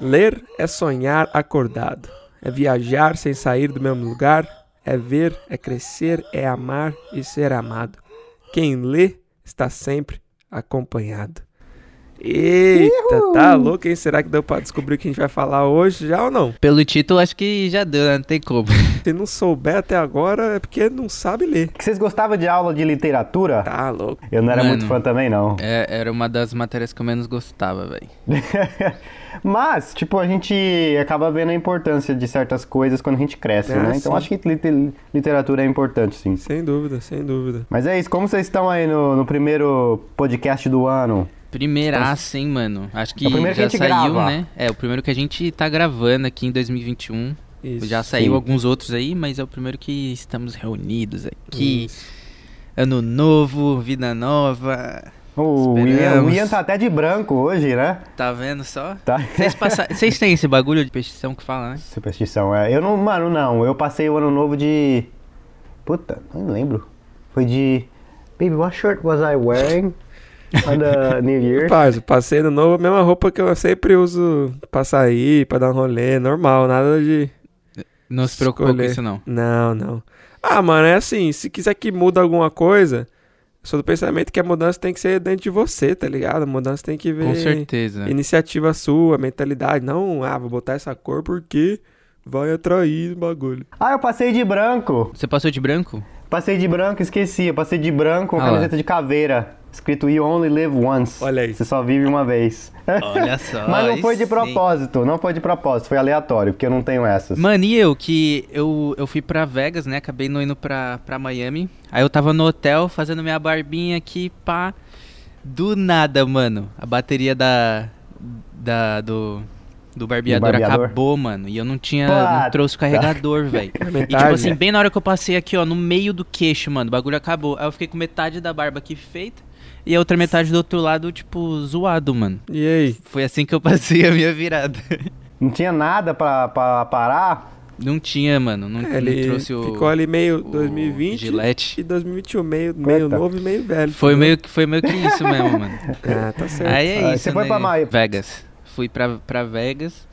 Ler é sonhar acordado, é viajar sem sair do mesmo lugar, é ver, é crescer, é amar e ser amado. Quem lê está sempre acompanhado. Eita, tá louco, Quem Será que deu pra descobrir o que a gente vai falar hoje já ou não? Pelo título, acho que já deu, né? Não tem como. Se não souber até agora, é porque não sabe ler. Vocês gostavam de aula de literatura? Tá louco. Eu não era Mano. muito fã também, não. É, era uma das matérias que eu menos gostava, velho. Mas, tipo, a gente acaba vendo a importância de certas coisas quando a gente cresce, É, né? Então sim. acho que liter- literatura é importante, sim. Sem dúvida, sem dúvida. Mas é isso, como vocês estão aí no, no primeiro podcast do ano? Primeiraça, hein, mano? Acho que É que já a gente saiu, grava. né? É, o primeiro que a gente tá gravando aqui em 2021. Isso. já saiu sim. alguns outros aí, mas é o primeiro que estamos reunidos aqui. Isso. Ano novo, vida nova. O Ian, o. Ian tá até de branco hoje, né? Tá vendo só? Tá. Vocês passa... Vocês têm esse bagulho de petição que fala, né? Superstição, é. Eu não, mano, não. Eu passei o ano novo de. Puta, não lembro. Foi de. Baby, what shirt was I wearing the New Year? Rapaz, eu passei no novo, a mesma roupa que eu sempre uso pra sair, pra dar um rolê, normal, nada de. Não se preocupe com escolher. isso, não. Não, não. Ah, mano, é assim, se quiser que muda alguma coisa, eu sou do pensamento que a mudança tem que ser dentro de você, tá ligado? A mudança tem que ver Com certeza. iniciativa sua, mentalidade. Não, ah, vou botar essa cor porque vai atrair o bagulho. Ah, eu passei de branco. Você passou de branco? Passei de branco, esqueci. Eu passei de branco com Ah lá. camiseta de caveira. Escrito You Only Live Once. Olha aí. Você só vive uma vez. Olha só. Mas não foi de sim. propósito, não foi de propósito, foi aleatório, porque eu não tenho essas. Mano, e eu que eu, eu fui pra Vegas, né? Acabei não indo pra, pra Miami. Aí eu tava no hotel fazendo minha barbinha aqui, pá. Do nada, mano. A bateria da. da do. Do barbeador, barbeador? acabou, mano. E eu não tinha. Puta. Não trouxe o carregador, velho. E Metade. tipo assim, bem na hora que eu passei aqui, ó, no meio do queixo, mano, o bagulho acabou. Aí eu fiquei com metade da barba aqui feita. E a outra metade do outro lado, tipo, zoado, mano. E aí? Foi assim que eu passei a minha virada. Não tinha nada pra, pra parar. Não tinha, mano. Não, É, não ele trouxe o. ficou ali meio o 2020 Gillette. e 2021, meio, meio novo e meio velho. Foi meio, que- foi meio que isso mesmo, mano. Ah, tá certo. Aí é Ah, isso. você foi né? pra? Vegas. Fui pra, pra Vegas.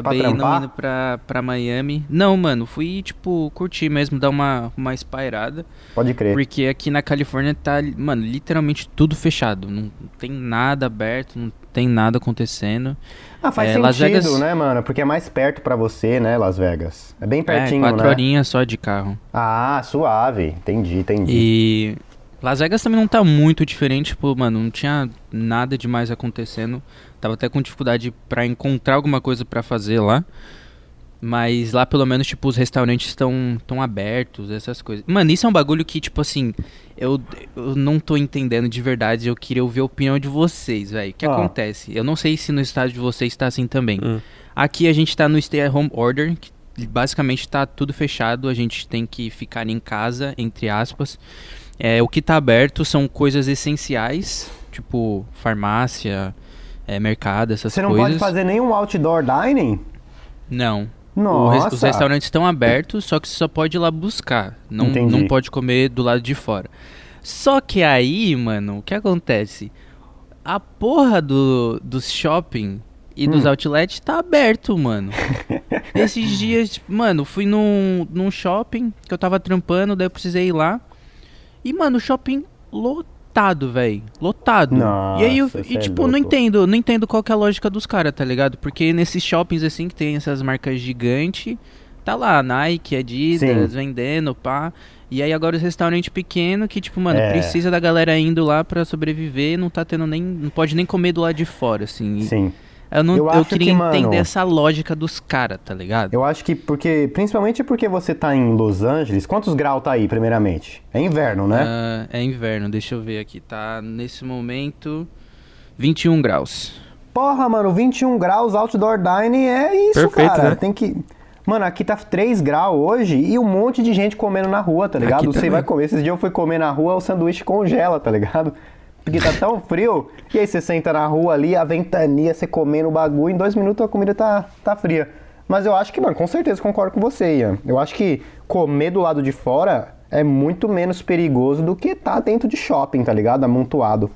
Acabei não indo pra, pra Miami. Não, mano, fui, tipo, curtir mesmo, dar uma, uma espairada. Pode crer. Porque aqui na Califórnia tá, mano, literalmente tudo fechado. Não tem nada aberto, não tem nada acontecendo. Ah, faz É, Las sentido, Vegas- né, mano? Porque é mais perto pra você, né, Las Vegas. É bem é, pertinho, quatro né? horinhas só de carro. Ah, suave. Entendi, entendi. E Las Vegas também não tá muito diferente, tipo, mano, não tinha nada demais acontecendo. Tava até com dificuldade pra encontrar alguma coisa pra fazer lá. Mas lá pelo menos, tipo, os restaurantes estão tão abertos, essas coisas. Mano, isso é um bagulho que, tipo assim, eu, eu não tô entendendo de verdade. Eu queria ouvir a opinião de vocês, velho. O que Ah. acontece? Eu não sei se no estado de vocês tá assim também. Hum. Aqui a gente tá no Stay at Home Order, que basicamente tá tudo fechado, a gente tem que ficar em casa, entre aspas. É, o que tá aberto são coisas essenciais, tipo farmácia, é, mercado, essas Você não coisas. pode fazer nenhum outdoor dining? Não. O res- Nossa. os restaurantes estão abertos, só que você só pode ir lá buscar. Não, Entendi. não pode comer do lado de fora. Só que aí, mano, o que acontece? A porra do, dos shopping e dos Hum. outlets tá aberto, mano. Esses dias, mano, fui num, num shopping que eu tava trampando, daí eu precisei ir lá. E, mano, o shopping lotado, velho. Lotado. Nossa, e aí eu, e, é tipo, não entendo, não entendo qual que é a lógica dos caras, tá ligado? Porque nesses shoppings assim que tem essas marcas gigantes, tá lá, Nike, Adidas, Sim. vendendo, pá. E aí agora os restaurantes pequenos que, tipo, mano, É. precisa da galera indo lá pra sobreviver, não tá tendo nem. Não pode nem comer do lado de fora, assim. E Sim. Eu, não, Eu eu, queria que, mano, entender essa lógica dos caras, tá ligado? Eu acho que porque, principalmente porque você tá em Los Angeles, quantos graus tá aí, primeiramente? É inverno, né? Ah, é inverno, deixa eu ver aqui. Tá nesse momento 21 graus. Porra, mano, 21 graus outdoor dining é isso, Perfeito, cara. né? Tem que. Mano, aqui tá 3 graus hoje e um monte de gente comendo na rua, tá ligado? Aqui Você também. vai comer. Esses dias eu fui comer na rua, o sanduíche congela, tá ligado? Porque tá tão frio. E aí você senta na rua ali, a ventania, você comendo o bagulho, em dois minutos a comida tá, tá fria. Mas eu acho que, mano, com certeza concordo com você, Ian. Eu acho que comer do lado de fora é muito menos perigoso do que tá dentro de shopping, tá ligado? Amontoado.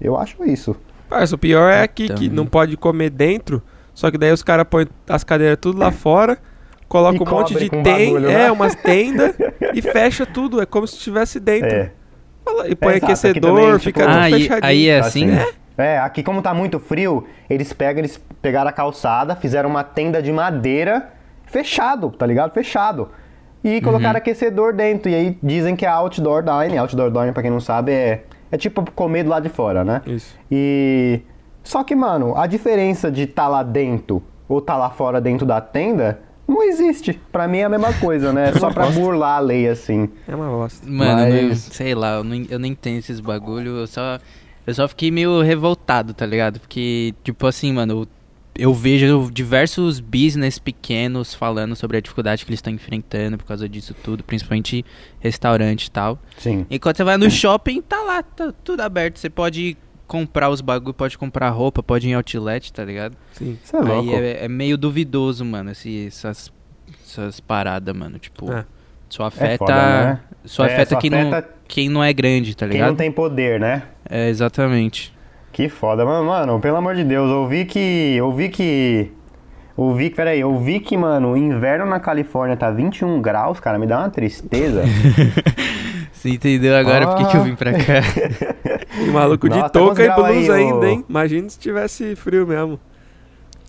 Eu acho isso. Parça, o pior é aqui que não pode comer dentro, só que daí os caras põem as cadeiras tudo lá fora, colocam um monte de bagulho, é, umas tendas e fecha tudo, é como se estivesse dentro. É. E põe aqui aquecedor, também, fica tipo- tudo Ah, aí, fechadinho. aí é assim? Assim. É, aqui como tá muito frio, eles pegam, eles pegaram a calçada, fizeram uma tenda de madeira fechado, tá ligado? Fechado. E colocaram Uhum. aquecedor dentro. E aí dizem que é outdoor dining. Outdoor dining, pra quem não sabe, é, é tipo comer do lado de fora, né? Isso. E. Só que, mano, a diferença de tá lá dentro ou tá lá fora dentro da tenda não existe. Pra mim é a mesma coisa, né? É só pra burlar a lei, assim. É uma bosta. Mano, não- Mas- sei lá, eu, não, eu nem entendo esses bagulho, eu só, eu só fiquei meio revoltado, tá ligado? Porque, tipo assim, mano, eu, eu vejo diversos business pequenos falando sobre a dificuldade que eles estão enfrentando por causa disso tudo, principalmente restaurante e tal. Sim. E quando você vai no shopping, tá lá, tá tudo aberto, você pode comprar os bagulho, pode comprar roupa, pode ir em outlet, tá ligado? Sim. Isso é louco. Aí é, é meio duvidoso, mano, esse, essas, essas paradas, mano, tipo... É. Só afeta, foda, né? só É, afeta, só quem, Não, afeta quem não é grande, tá Quem ligado? não tem poder, né? É, exatamente. Que foda, mano, mano, pelo amor de Deus, eu vi que. Eu vi que. Eu vi que, peraí, eu vi que, mano, o inverno na Califórnia tá 21 graus, cara, me dá uma tristeza. Você entendeu agora por que que eu vim pra cá? E maluco de Nossa, touca e blusa aí, ainda, hein? Imagina se tivesse frio mesmo.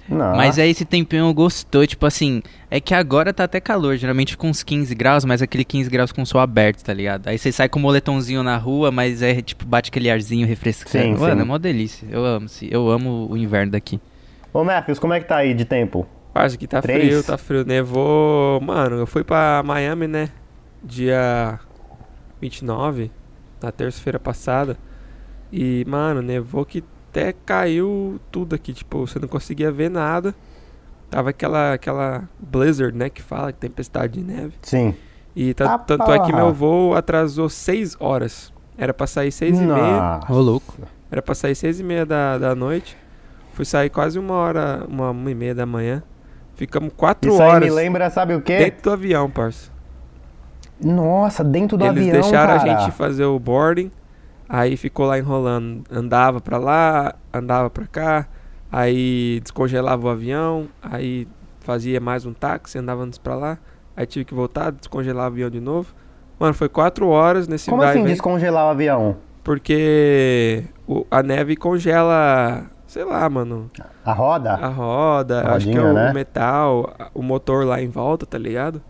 Não. Mas aí esse tempinho gostou, tipo assim, é que agora tá até calor, geralmente com uns 15 graus, mas aquele 15 graus com o sol aberto, tá ligado? Aí você sai com o moletomzinho na rua, mas é tipo, bate aquele arzinho refrescante. Sim, Mano, sim. é mó delícia. Eu amo, sim. eu amo o inverno daqui. Ô, Matthews, como é que tá aí de tempo? Parça, aqui tá Três. frio, tá frio. Nevou. Mano, eu fui pra Miami, né? Dia 29, na terça-feira passada. E, mano, nevou que até caiu tudo aqui. Tipo, você não conseguia ver nada. Tava aquela, aquela blizzard, né? Que fala, tempestade de neve. Sim. E Ah, tanto é que porra. meu voo atrasou 6 horas. Era pra sair 6 e meia. Ô, louco. Era pra sair seis e meia da, da noite. Fui sair quase uma hora, uma, uma e meia da manhã. Ficamos quatro Isso aí horas me lembra, sabe o quê? dentro do avião, parça. Nossa, dentro do Eles avião, deixaram cara. a gente fazer o boarding. Aí ficou lá enrolando. Andava pra lá, andava pra cá. Aí descongelava o avião. Aí fazia mais um táxi, andava pra lá. Aí tive que voltar, descongelar o avião de novo. Mano, foi quatro horas nesse Como assim vem, descongelar o avião? Porque o- a neve congela, sei lá, mano, A roda? a roda, A acho que é rodinha, o né? metal, o motor lá em volta, tá ligado?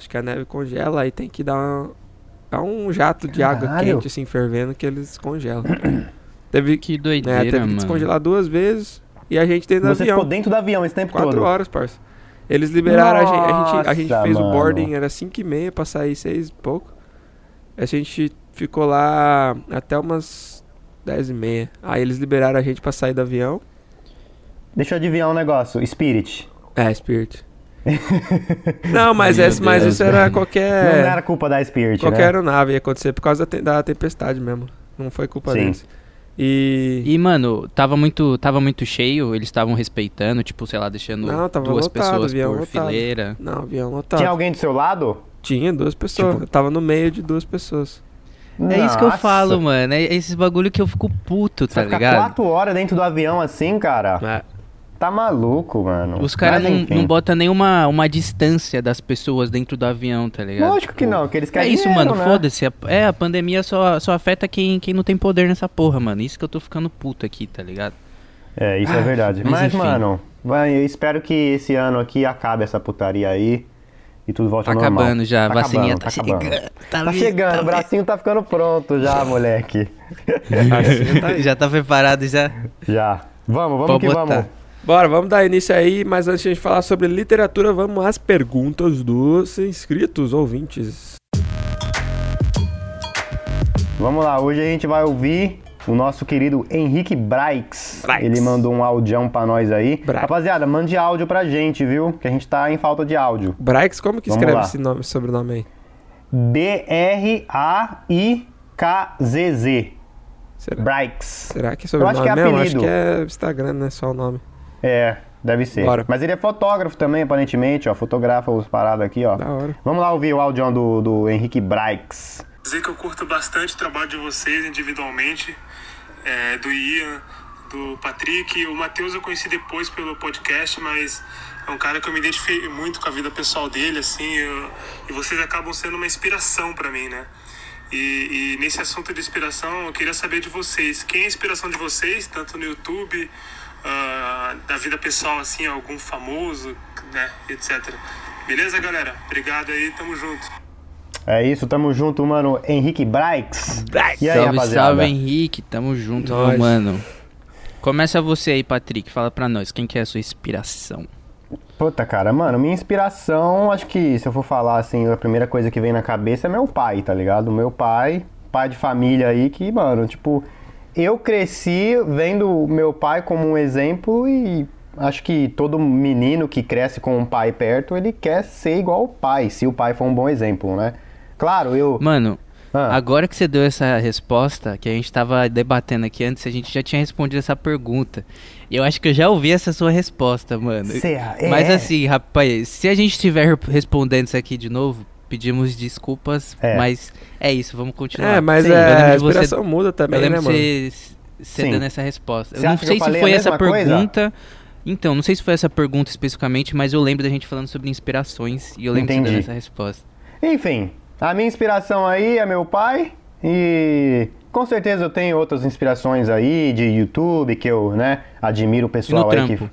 Acho que a neve congela aí tem que dar um, dar um jato de água Caralho. quente assim fervendo que eles congelam. teve que, Que né, doideira, teve que mano. descongelar duas vezes e a gente dentro do Você avião. ficou dentro do avião esse tempo Quatro todo? horas, parça. Eles liberaram a gente, a gente, a gente Nossa, fez o mano. boarding, era 5 e meia pra sair 6 e pouco. A gente ficou lá até umas 10 e meia. Aí eles liberaram a gente pra sair do avião. Deixa eu adivinhar um negócio. Spirit. É, Spirit. Não, mas, Meu esse, mas Deus, isso era qualquer, Não era culpa da Spirit, qualquer né? aeronave ia acontecer por causa da, te- da tempestade mesmo. Não foi culpa Sim. deles. E... E, mano, tava muito, tava muito cheio, eles estavam respeitando, tipo, sei lá, deixando Não, tava duas lotado, pessoas avião por lotado. fileira. Não, avião lotado. Tinha alguém do seu lado? Tinha duas pessoas. Tipo- Eu tava no meio de duas pessoas. É isso que eu Nossa. falo, mano. É esses bagulho que eu fico puto, Você tá vai ficar ligado? quatro horas dentro do avião assim, cara? É. Tá maluco, mano. Os caras não, não botam nenhuma uma distância das pessoas dentro do avião, tá ligado? Lógico que Tipo, não, que eles É querem isso, dinheiro, mano, né? foda-se. É, a pandemia só, só afeta quem, quem não tem poder nessa porra, mano. Isso que eu tô ficando puto aqui, tá ligado? É, isso é verdade. mas Mas, mano, vai, eu espero que esse ano aqui acabe essa putaria aí e tudo volte Tá normal. acabando já, a Tá vacininha acabando, tá, tá acabando. chegando. Tá vindo, chegando, tá o bracinho tá ficando pronto já, moleque. vindo. já tá preparado já. Já. Vamos, vamos Pode que botar. vamos. Bora, vamos dar início aí, mas antes de a gente falar sobre literatura, vamos às perguntas dos inscritos, ouvintes. Vamos lá, hoje a gente vai ouvir o nosso querido Henrique Braix. Braix. Ele mandou um audião pra nós aí. Braix. Rapaziada, mande áudio pra gente, viu? Que a gente tá em falta de áudio. Braix, como que Vamos escreve lá. esse nome, sobrenome aí? B-R-A-I-K-Z-Z. Braix. será que é Eu sobrenome acho que é mesmo? apelido. Acho que é Instagram, né? Só o nome. É, deve ser. Bora. Mas ele é fotógrafo também, aparentemente, ó. Fotografa os paradas aqui, ó. Da hora. Vamos lá ouvir o áudio do, do Henrique Braix. dizer que eu curto bastante o trabalho de vocês individualmente, é, do Ian, do Patrick. O Matheus eu conheci depois pelo podcast, mas é um cara que eu me identifiquei muito com a vida pessoal dele, assim, eu, e vocês acabam sendo uma inspiração para mim, né? E, e, nesse assunto de inspiração, eu queria saber de vocês. Quem é a inspiração de vocês, tanto no YouTube, uh, da vida pessoal, assim, algum famoso, né, etc. Beleza, galera? Obrigado aí, tamo junto. É isso, tamo junto, mano. Henrique Braix. Braix. E aí, salve, rapaziada? salve, Henrique. Tamo junto, nós. mano. Começa você aí, Patrick. Fala pra nós, quem que é a sua inspiração? Puta, cara, mano, minha inspiração, acho que se eu for falar assim, a primeira coisa que vem na cabeça é meu pai, tá ligado? Meu pai, pai de família aí, que, mano, tipo, eu cresci vendo meu pai como um exemplo e acho que todo menino que cresce com um pai perto, ele quer ser igual ao pai, se o pai for um bom exemplo, né? Claro, eu. Mano, ah. Agora que você deu essa resposta, que a gente estava debatendo aqui antes, a gente já tinha respondido essa pergunta. Eu acho que eu já ouvi essa sua resposta, mano. Cê, é. Mas assim, rapaz, se a gente estiver respondendo isso aqui de novo, pedimos desculpas, é. mas é isso, vamos continuar. É, mas Sim, é, a inspiração você, muda também, eu né, mano? Você, você dando essa resposta. eu não sei se foi essa pergunta... Então, não sei se foi essa pergunta especificamente, mas eu lembro da gente falando sobre inspirações e eu lembro Entendi. de dando essa resposta. Enfim, a minha inspiração aí é meu pai e com certeza eu tenho outras inspirações aí de YouTube que eu, né, admiro o pessoal aí trampo. que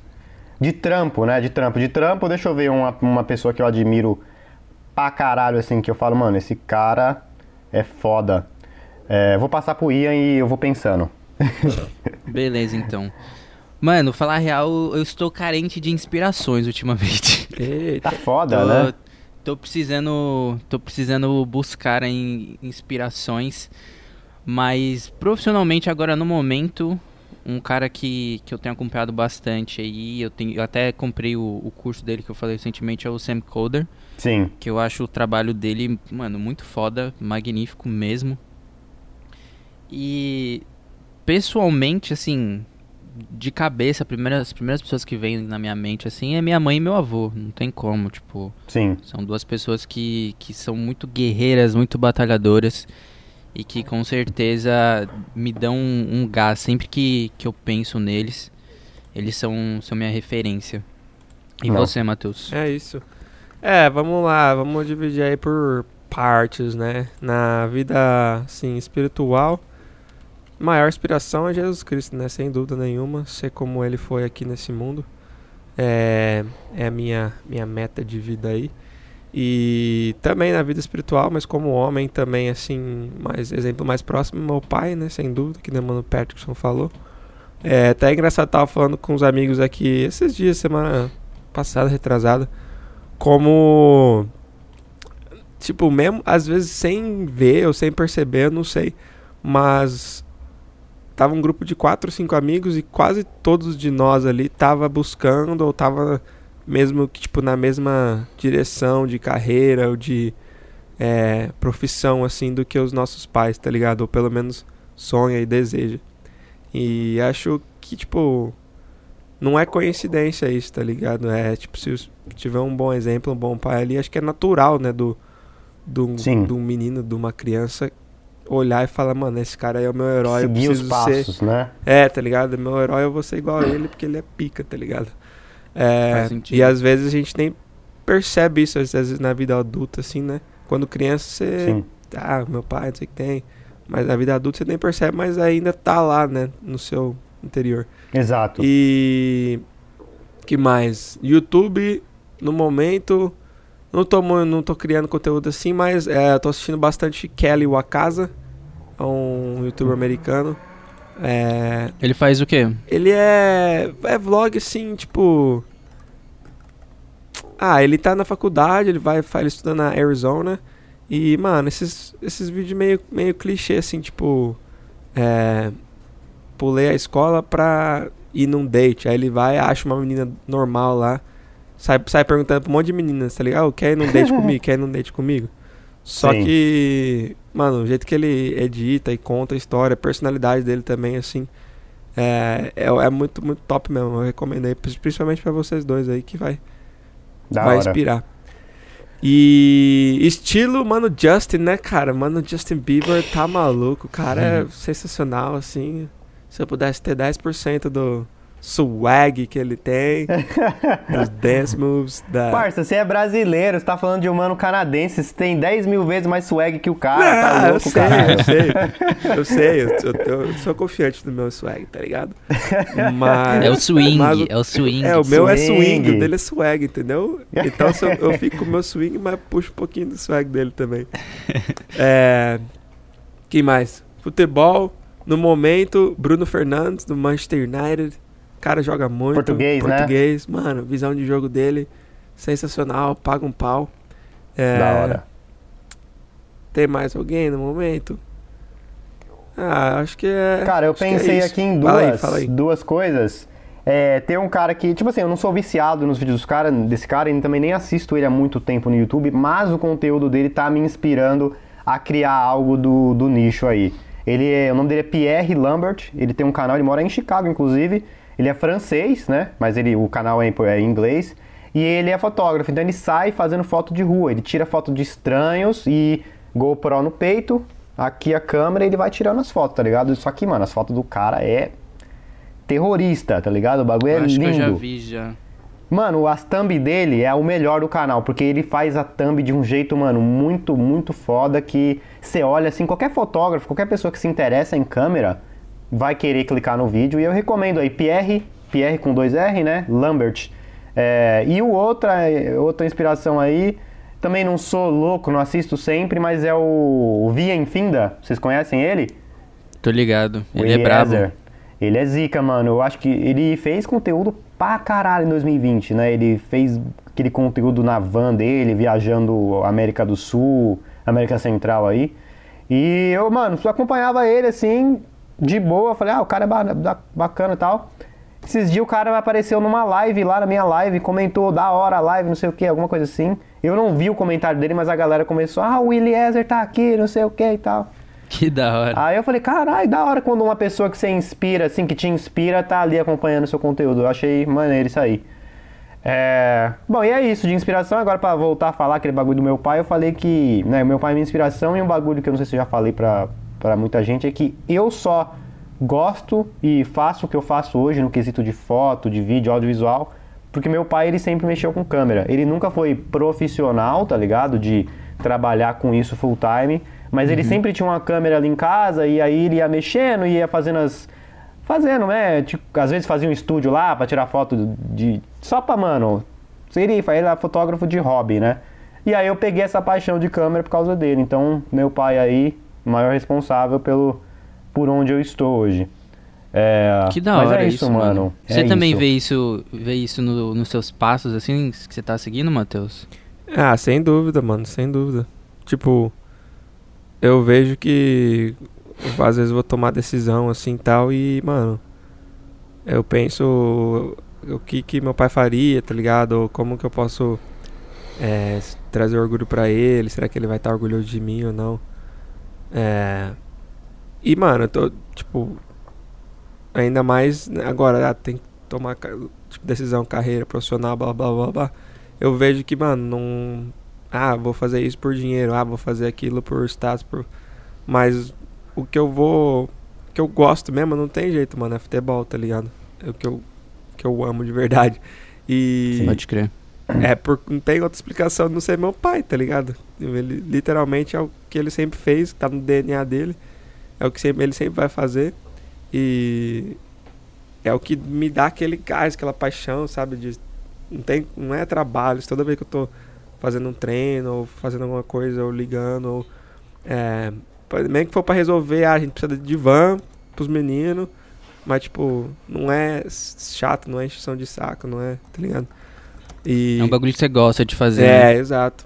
de trampo, né, de trampo, de trampo. Deixa eu ver uma, uma pessoa que eu admiro pra caralho assim que eu falo, mano, esse cara é foda. É, vou passar pro Ian e eu vou pensando. Beleza, então. Mano, falar real, eu estou carente de inspirações ultimamente. Tá foda, tô, né? tô precisando, tô precisando buscar em inspirações, mas profissionalmente agora no momento, um cara que, que eu tenho acompanhado bastante aí, eu, tenho, eu até comprei o, o curso dele que eu falei recentemente, é o Sam Coder. Sim. Que eu acho o trabalho dele, mano, muito foda, magnífico mesmo. E pessoalmente, assim, de cabeça, primeira, as primeiras pessoas que vêm na minha mente, assim, é minha mãe e meu avô. Não tem como, tipo. Sim. São duas pessoas que, que são muito guerreiras, muito batalhadoras. E que com certeza me dão um, um gás sempre que, que eu penso neles. Eles são, são minha referência. E Não. você, Matheus? É isso. É, vamos lá, vamos dividir aí por partes, né? Na vida, assim, espiritual maior inspiração é Jesus Cristo, né? Sem dúvida nenhuma, ser como ele foi aqui nesse mundo. É, é a minha, minha meta de vida aí. E também na vida espiritual, mas como homem também, assim, mais exemplo mais próximo, meu pai, né? Sem dúvida, que o Mano Patrickson falou. É até engraçado, tava falando com os amigos aqui esses dias, semana passada, retrasada, como. Tipo, mesmo às vezes sem ver ou sem perceber, não sei. Mas tava um grupo de quatro, cinco amigos e quase todos de nós ali tava buscando ou tava mesmo que tipo na mesma direção de carreira ou de é, profissão assim do que os nossos pais, tá ligado? Ou pelo menos sonha e deseja. E acho que tipo não é coincidência isso, tá ligado? É tipo se tiver um bom exemplo, um bom pai ali, acho que é natural, né, do do, do menino, de uma criança olhar e falar, mano, esse cara aí é o meu herói. Seguir eu os passos, ser... né? É, tá ligado? Meu herói eu vou ser igual a ele porque ele é pica, tá ligado? É, e às vezes a gente nem percebe isso, às vezes na vida adulta, assim, né? Quando criança você. Sim. Ah, meu pai, não sei o que tem. Mas na vida adulta você nem percebe, mas ainda tá lá, né? No seu interior. Exato. E. que mais? YouTube, no momento. Não tô, não tô criando conteúdo assim, mas é, tô assistindo bastante Kelly Wakaza, é um youtuber americano. É, ele faz o quê? Ele é, é vlog assim, tipo... Ah, ele tá na faculdade, ele vai, ele estuda na Arizona. E, mano, esses, esses vídeos meio, meio clichê, assim, tipo... É, pulei a escola pra ir num date. Aí ele vai, acha uma menina normal lá sai, sai perguntando pra um monte de meninas, tá ligado? Oh, quer ir num date comigo? Quer ir num date comigo? Só Sim. que, mano, o jeito que ele edita e conta a história, a personalidade dele também, assim, é, é, é muito, muito top mesmo. Eu recomendei, principalmente para vocês dois aí, que vai, da vai hora. inspirar. E estilo, mano, Justin, né, cara? Mano, Justin Bieber tá maluco. O cara é uhum. é sensacional, assim. Se eu pudesse ter 10% do swag que ele tem, dos dance moves, da... Parça, você é brasileiro, você tá falando de um mano canadense, você tem 10 mil vezes mais swag que o cara, Não, tá eu louco, sei, caralho. eu sei, eu sei, eu, eu- eu sou confiante do meu swag, tá ligado? Mas, É o swing, mas é o swing. É, o meu é Swing. swing, o dele é swag, entendeu? Então eu, eu fico com o meu swing, mas puxo um pouquinho do swag dele também. É. Quem mais? Futebol, no momento, Bruno Fernandes, do Manchester United. O cara joga muito. Português, né? Português, mano, visão de jogo dele, sensacional, paga um pau. É, Da hora. Tem mais alguém no momento? Ah, acho que é. Cara, eu acho é pensei isso. aqui em Fala duas, aí, fala aí. duas coisas. É, tem um cara que, tipo assim, eu não sou viciado nos vídeos dos cara, desse cara e também nem assisto ele há muito tempo no YouTube, mas o conteúdo dele tá me inspirando a criar algo do, do nicho aí. Ele é, o nome dele é Pierre Lambert, ele tem um canal, ele mora em Chicago, inclusive. Ele é francês, né? Mas ele, o canal é em, é em inglês. E ele é fotógrafo, então ele sai fazendo foto de rua. Ele tira foto de estranhos e GoPro no peito, aqui a câmera e ele vai tirando as fotos, tá ligado? Só que, mano, as fotos do cara é terrorista, tá ligado? O bagulho é acho lindo. que eu já vi já. Mano, as thumb dele é o melhor do canal, porque ele faz a thumb de um jeito, mano, muito, muito foda que você olha assim, qualquer fotógrafo, qualquer pessoa que se interessa em câmera vai querer clicar no vídeo. E eu recomendo aí, Pierre, Pierre com dois R, né? Lambert. É, e o outra, outra inspiração aí, também não sou louco, não assisto sempre, mas é o Via Infinda. Vocês conhecem ele? Tô ligado. O Ele é brabo. Ele é zica, mano. Eu acho que ele fez conteúdo pra caralho em 2020, né? Ele fez aquele conteúdo na van dele, viajando América do Sul, América Central aí. E eu, mano, só acompanhava ele assim, de boa. Falei, ah, o cara é ba- ba- bacana e tal. Esses dias o cara apareceu numa live lá na minha live, comentou da hora a live, não sei o que, alguma coisa assim. Eu não vi o comentário dele, mas a galera começou, ah, o Eliezer tá aqui, não sei o que e tal. Que da hora. Aí eu falei, caralho, da hora quando uma pessoa que você inspira, assim, que te inspira, tá ali acompanhando o seu conteúdo. Eu achei maneiro isso aí. É... Bom, e é isso de inspiração. Agora, pra voltar a falar aquele bagulho do meu pai, eu falei que, né, meu pai é minha inspiração e um bagulho que eu não sei se eu já falei pra, pra muita gente é que eu só gosto e faço o que eu faço hoje no quesito de foto, de vídeo, audiovisual, porque meu pai, ele sempre mexeu com câmera. Ele nunca foi profissional, tá ligado? De trabalhar com isso full time, mas ele sempre tinha uma câmera ali em casa e aí ele ia mexendo e ia fazendo as fazendo, né? Tipo, às vezes fazia um estúdio lá pra tirar foto de só pra, mano, ele, ele era fotógrafo de hobby, né? E aí eu peguei essa paixão de câmera por causa dele. Então, meu pai aí, o maior responsável pelo por onde eu estou hoje. É, Que da mas hora é isso, mano. Você É também isso. vê isso, vê isso no- nos seus passos, assim, que você tá seguindo, Matheus? Ah, sem dúvida, mano, sem dúvida. Tipo, eu vejo que às vezes vou tomar decisão assim tal e, mano, eu penso o que que meu pai faria, tá ligado? Ou como que eu posso é, trazer orgulho pra ele, será que ele vai estar orgulhoso de mim ou não? É... E, mano, eu tô, tipo, ainda mais agora, ah, tem que tomar tipo, decisão, carreira profissional, blá blá blá blá. Eu vejo que, mano, não. Ah, vou fazer isso por dinheiro, ah, vou fazer aquilo por status, por. Mas o que eu vou. O que eu gosto mesmo, não tem jeito, mano, é futebol, tá ligado? É o que eu, que eu amo de verdade. E. Pode crer. É, por, não tem outra explicação não ser meu pai, tá ligado? Ele literalmente é o que ele sempre fez, tá no DNA dele. É o que sempre, ele sempre vai fazer. E é o que me dá aquele gás, aquela paixão, sabe? De, não, tem, não é trabalho. Toda vez que eu tô fazendo um treino, ou fazendo alguma coisa, ou ligando, ou. É, mesmo que for pra resolver, ah, a gente precisa de van pros meninos. Mas, tipo, não é chato, não é encheção de saco, não é, tá ligado? E, É um bagulho que você gosta de fazer. é, né? exato.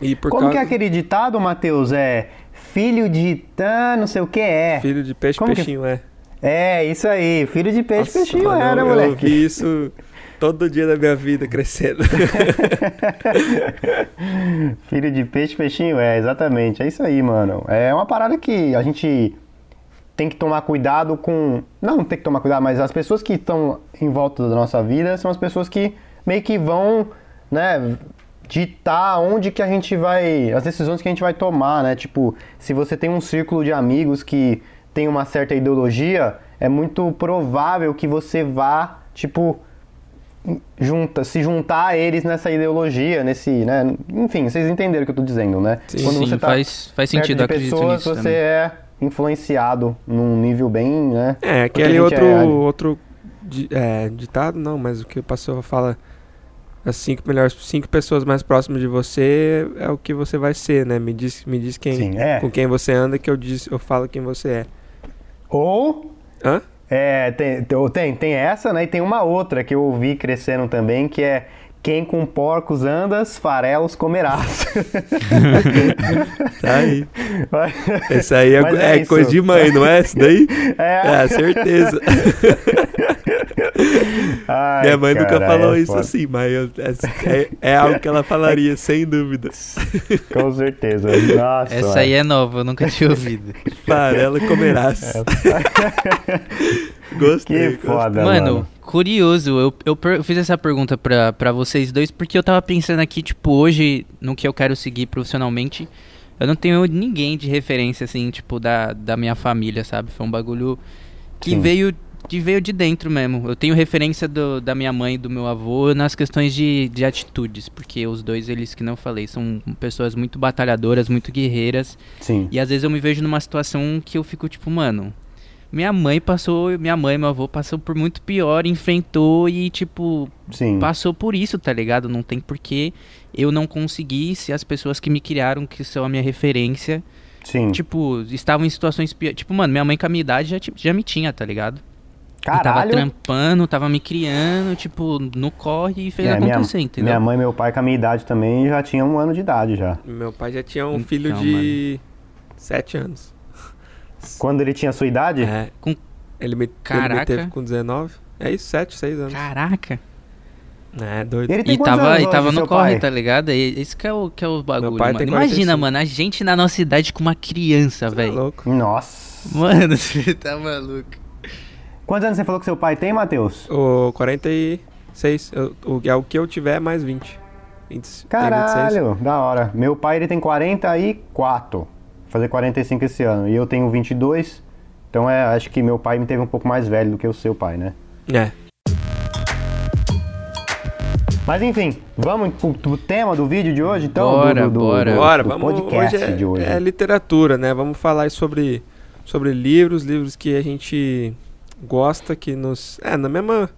E por Como causa que é aquele ditado, Matheus? É filho de tan, não sei o que é. filho de peixe, Como que- peixinho, é. É, isso aí. Filho de peixe, Nossa, peixinho mano, é, né, eu, moleque? Eu vi isso todo dia da minha vida crescendo. Filho de peixe, peixinho é, exatamente. É isso aí, mano. É uma parada que a gente tem que tomar cuidado com. Não tem que tomar cuidado, mas as pessoas que estão em volta da nossa vida são as pessoas que meio que vão, né, ditar onde que a gente vai. as decisões que a gente vai tomar, né? Tipo, se você tem um círculo de amigos que tem uma certa ideologia, é muito provável que você vá, tipo, junta, se juntar a eles nessa ideologia, nesse, né? Enfim, vocês entenderam o que eu tô dizendo, né? Sim, Quando você tá faz, faz sentido, perto de pessoas, você também. é influenciado num nível bem, né? É, aquele outro, é... outro é, ditado, não, mas o que o pastor fala as cinco melhores cinco pessoas mais próximas de você é o que você vai ser, né? Me diz, me diz quem, Sim, é. com quem você anda que eu diz, eu falo quem você é. Ou Hã? É, tem, tem, tem essa, né? E tem uma outra que eu ouvi crescendo também, que é quem com porcos andas, farelos comerás. tá aí. Esse aí é, é, é coisa de mãe, não é? Isso daí? É, é certeza. Ai, Minha mãe cara, nunca falou é isso foda. assim, mas eu, é, é, algo que ela falaria, sem dúvidas. Com certeza. Nossa, Essa mano. aí é nova, eu nunca tinha ouvido. Farela comerás. Gostei. Que foda, mano. mano. curioso, eu, eu, eu, fiz essa pergunta pra, pra vocês dois porque eu tava pensando aqui, tipo, hoje, no que eu quero seguir profissionalmente, eu não tenho ninguém de referência, assim, tipo, da, da minha família, sabe? Foi um bagulho que Sim. veio de veio de dentro mesmo. Eu tenho referência do, da minha mãe e do meu avô nas questões de, de atitudes, porque os dois, eles que não falei, são pessoas muito batalhadoras, muito guerreiras. Sim. E às vezes eu me vejo numa situação que eu fico tipo, mano, minha mãe passou, minha mãe e meu avô passou por muito pior, enfrentou e tipo, Sim. passou por isso, tá ligado? Não tem porquê eu não conseguir se as pessoas que me criaram, que são a minha referência, Sim. tipo, estavam em situações piores. Tipo, mano, minha mãe com a minha idade já, já me tinha, tá ligado? Caralho. tava trampando, tava me criando, tipo, no corre e fez é, acontecer, minha, entendeu? Minha mãe e meu pai, com a minha idade também, já tinham um ano de idade já. Meu pai já tinha um então, filho de mano. sete anos. Quando ele tinha a sua idade? É. Com... Ele, me, Caraca. ele me teve com 19. É isso, 7, 6 anos. Caraca. É, doido. Ele tem e tava, e tava no corre, pai? tá ligado? Esse que é o, que é o bagulho, mano. Imagina, mano, a gente na nossa idade com uma criança, tá velho. louco. Nossa. Mano, você tá maluco. Quantos anos você falou que seu pai tem, Matheus? O 46. o, é o que eu tiver mais 20. 20 Caralho, da hora. Meu pai ele tem 44. Fazer 45 esse ano. E eu tenho 22. Então é, acho que meu pai me teve um pouco mais velho do que o seu pai, né? É. Mas enfim, vamos pro, pro tema do vídeo de hoje, então? Bora, do, do, bora. Do, bora, vamos, podcast hoje é, de hoje. É literatura, né? Vamos falar sobre, sobre livros, livros que a gente gosta, que nos. É, na mesma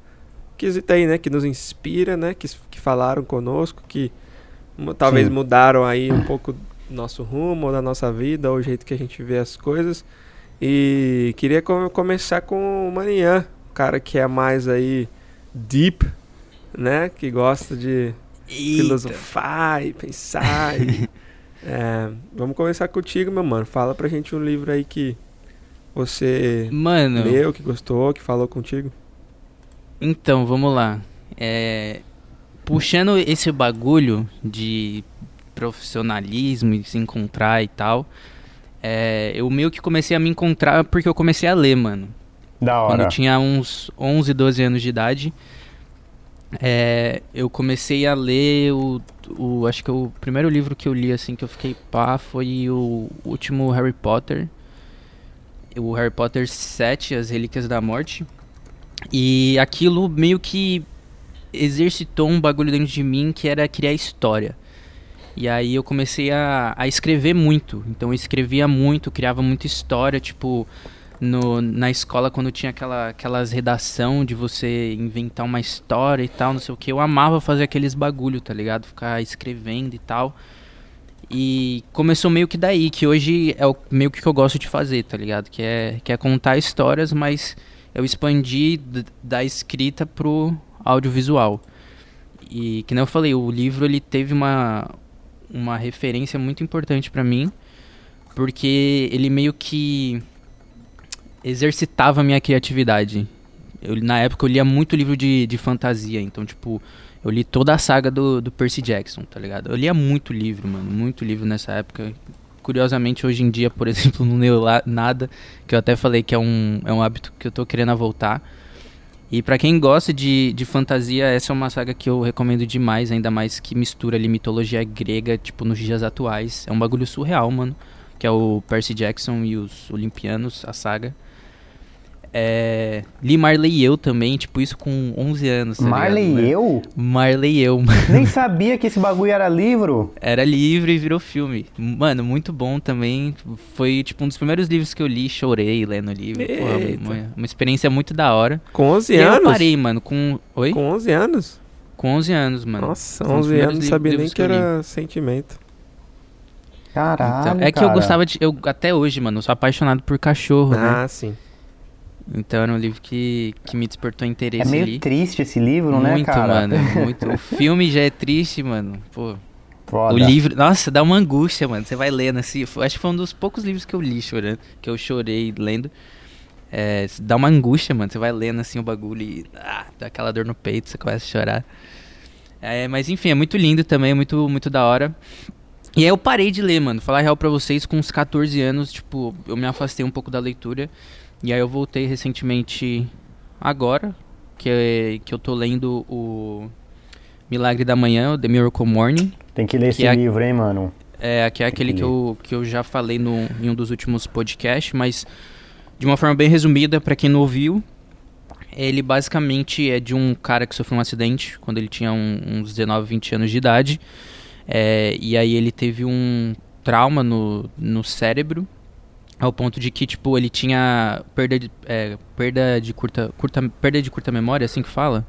quesita aí, né? Que nos inspira, né? Que, que falaram conosco, que talvez Sim. mudaram aí um pouco nosso rumo, da nossa vida, ou o jeito que a gente vê as coisas. E queria com, começar com o Manian, cara que é mais aí deep, né? Que gosta de Eita. filosofar e pensar. e, é, vamos começar contigo, meu mano. Fala pra gente um livro aí que você Mano, leu, que gostou, que falou contigo? Então, vamos lá. É, puxando esse bagulho de profissionalismo e se encontrar e tal, é, eu meio que comecei a me encontrar porque eu comecei a ler, mano. Da hora. Quando eu tinha uns 11, 12 anos de idade, é, eu comecei a ler o, o. Acho que o primeiro livro que eu li, assim, que eu fiquei pá, foi o último Harry Potter o Harry Potter 7, As Relíquias da Morte. E aquilo meio que exercitou um bagulho dentro de mim que era criar história. E aí eu comecei a, a escrever muito. Então eu escrevia muito, criava muita história, tipo, no, na escola quando tinha aquela, aquelas redação de você inventar uma história e tal, não sei o que. Eu amava fazer aqueles bagulho, tá ligado? Ficar escrevendo e tal. E começou meio que daí, que hoje é o, meio que, eu gosto de fazer, tá ligado? Que é, que é contar histórias, mas eu expandi da escrita pro audiovisual. E que nem eu falei, o livro ele teve uma, uma referência muito importante para mim, porque ele meio que exercitava a minha criatividade. Eu, na época eu lia muito livro de, de fantasia, então tipo, eu li toda a saga do, do Percy Jackson, tá ligado? Eu lia muito livro, mano, muito livro nessa época. Curiosamente, hoje em dia, por exemplo, não leio nada, que eu até falei que é um, é um hábito que eu tô querendo voltar. E para quem gosta de, de fantasia, essa é uma saga que eu recomendo demais, ainda mais que mistura ali mitologia grega, tipo, nos dias atuais. É um bagulho surreal, mano, que é o Percy Jackson e os Olimpianos, a saga. É, li Marley e eu também, tipo, isso com 11 anos. Tá Marley ligado, e eu? Marley e eu. Nem sabia que esse bagulho era livro. Era livre e virou filme. Mano, muito bom também. Foi, tipo, um dos primeiros livros que eu li, chorei lendo o livro. Porra, Eita. uma, uma experiência muito da hora. Com 11 E aí eu anos? parei, mano, com... Oi? Com 11 anos? Com 11 anos, mano. Nossa, dos 11 primeiros anos não sabia nem que li. era sentimento. Caralho, Então, é que eu cara. gostava de... Eu, até hoje, mano, eu sou apaixonado por cachorro, né? Ah, sim. Então era um livro que, que me despertou É interesse meio ali. triste esse livro, né, muito, cara? mano. Muito. O filme já é triste, mano. Pô, Foda. o livro. Nossa, dá uma angústia, mano. Você vai lendo assim. Acho que foi um dos poucos livros que eu li chorando. Que eu chorei lendo. É, dá uma angústia, mano. Você vai lendo assim o bagulho e. Ah, dá aquela dor no peito, você começa a chorar. É, mas enfim, é muito lindo também, muito, muito da hora. E aí eu parei de ler, mano. Falar a real pra vocês, com uns 14 anos, tipo, eu me afastei um pouco da leitura. E aí eu voltei recentemente agora, que, é- que eu tô lendo o Milagre da Manhã, o The Miracle Morning. Tem que ler esse que é- livro, hein, mano? É, que é aquele que que eu, que eu já falei no, em um dos últimos podcasts, mas de uma forma bem resumida, pra quem não ouviu, ele basicamente é de um cara que sofreu um acidente quando ele tinha um- uns 19, 20 anos de idade. É, e aí ele teve um trauma no, no cérebro, ao ponto de que, tipo, ele tinha perda de, é, perda de curta, curta, perda de curta memória, assim que fala?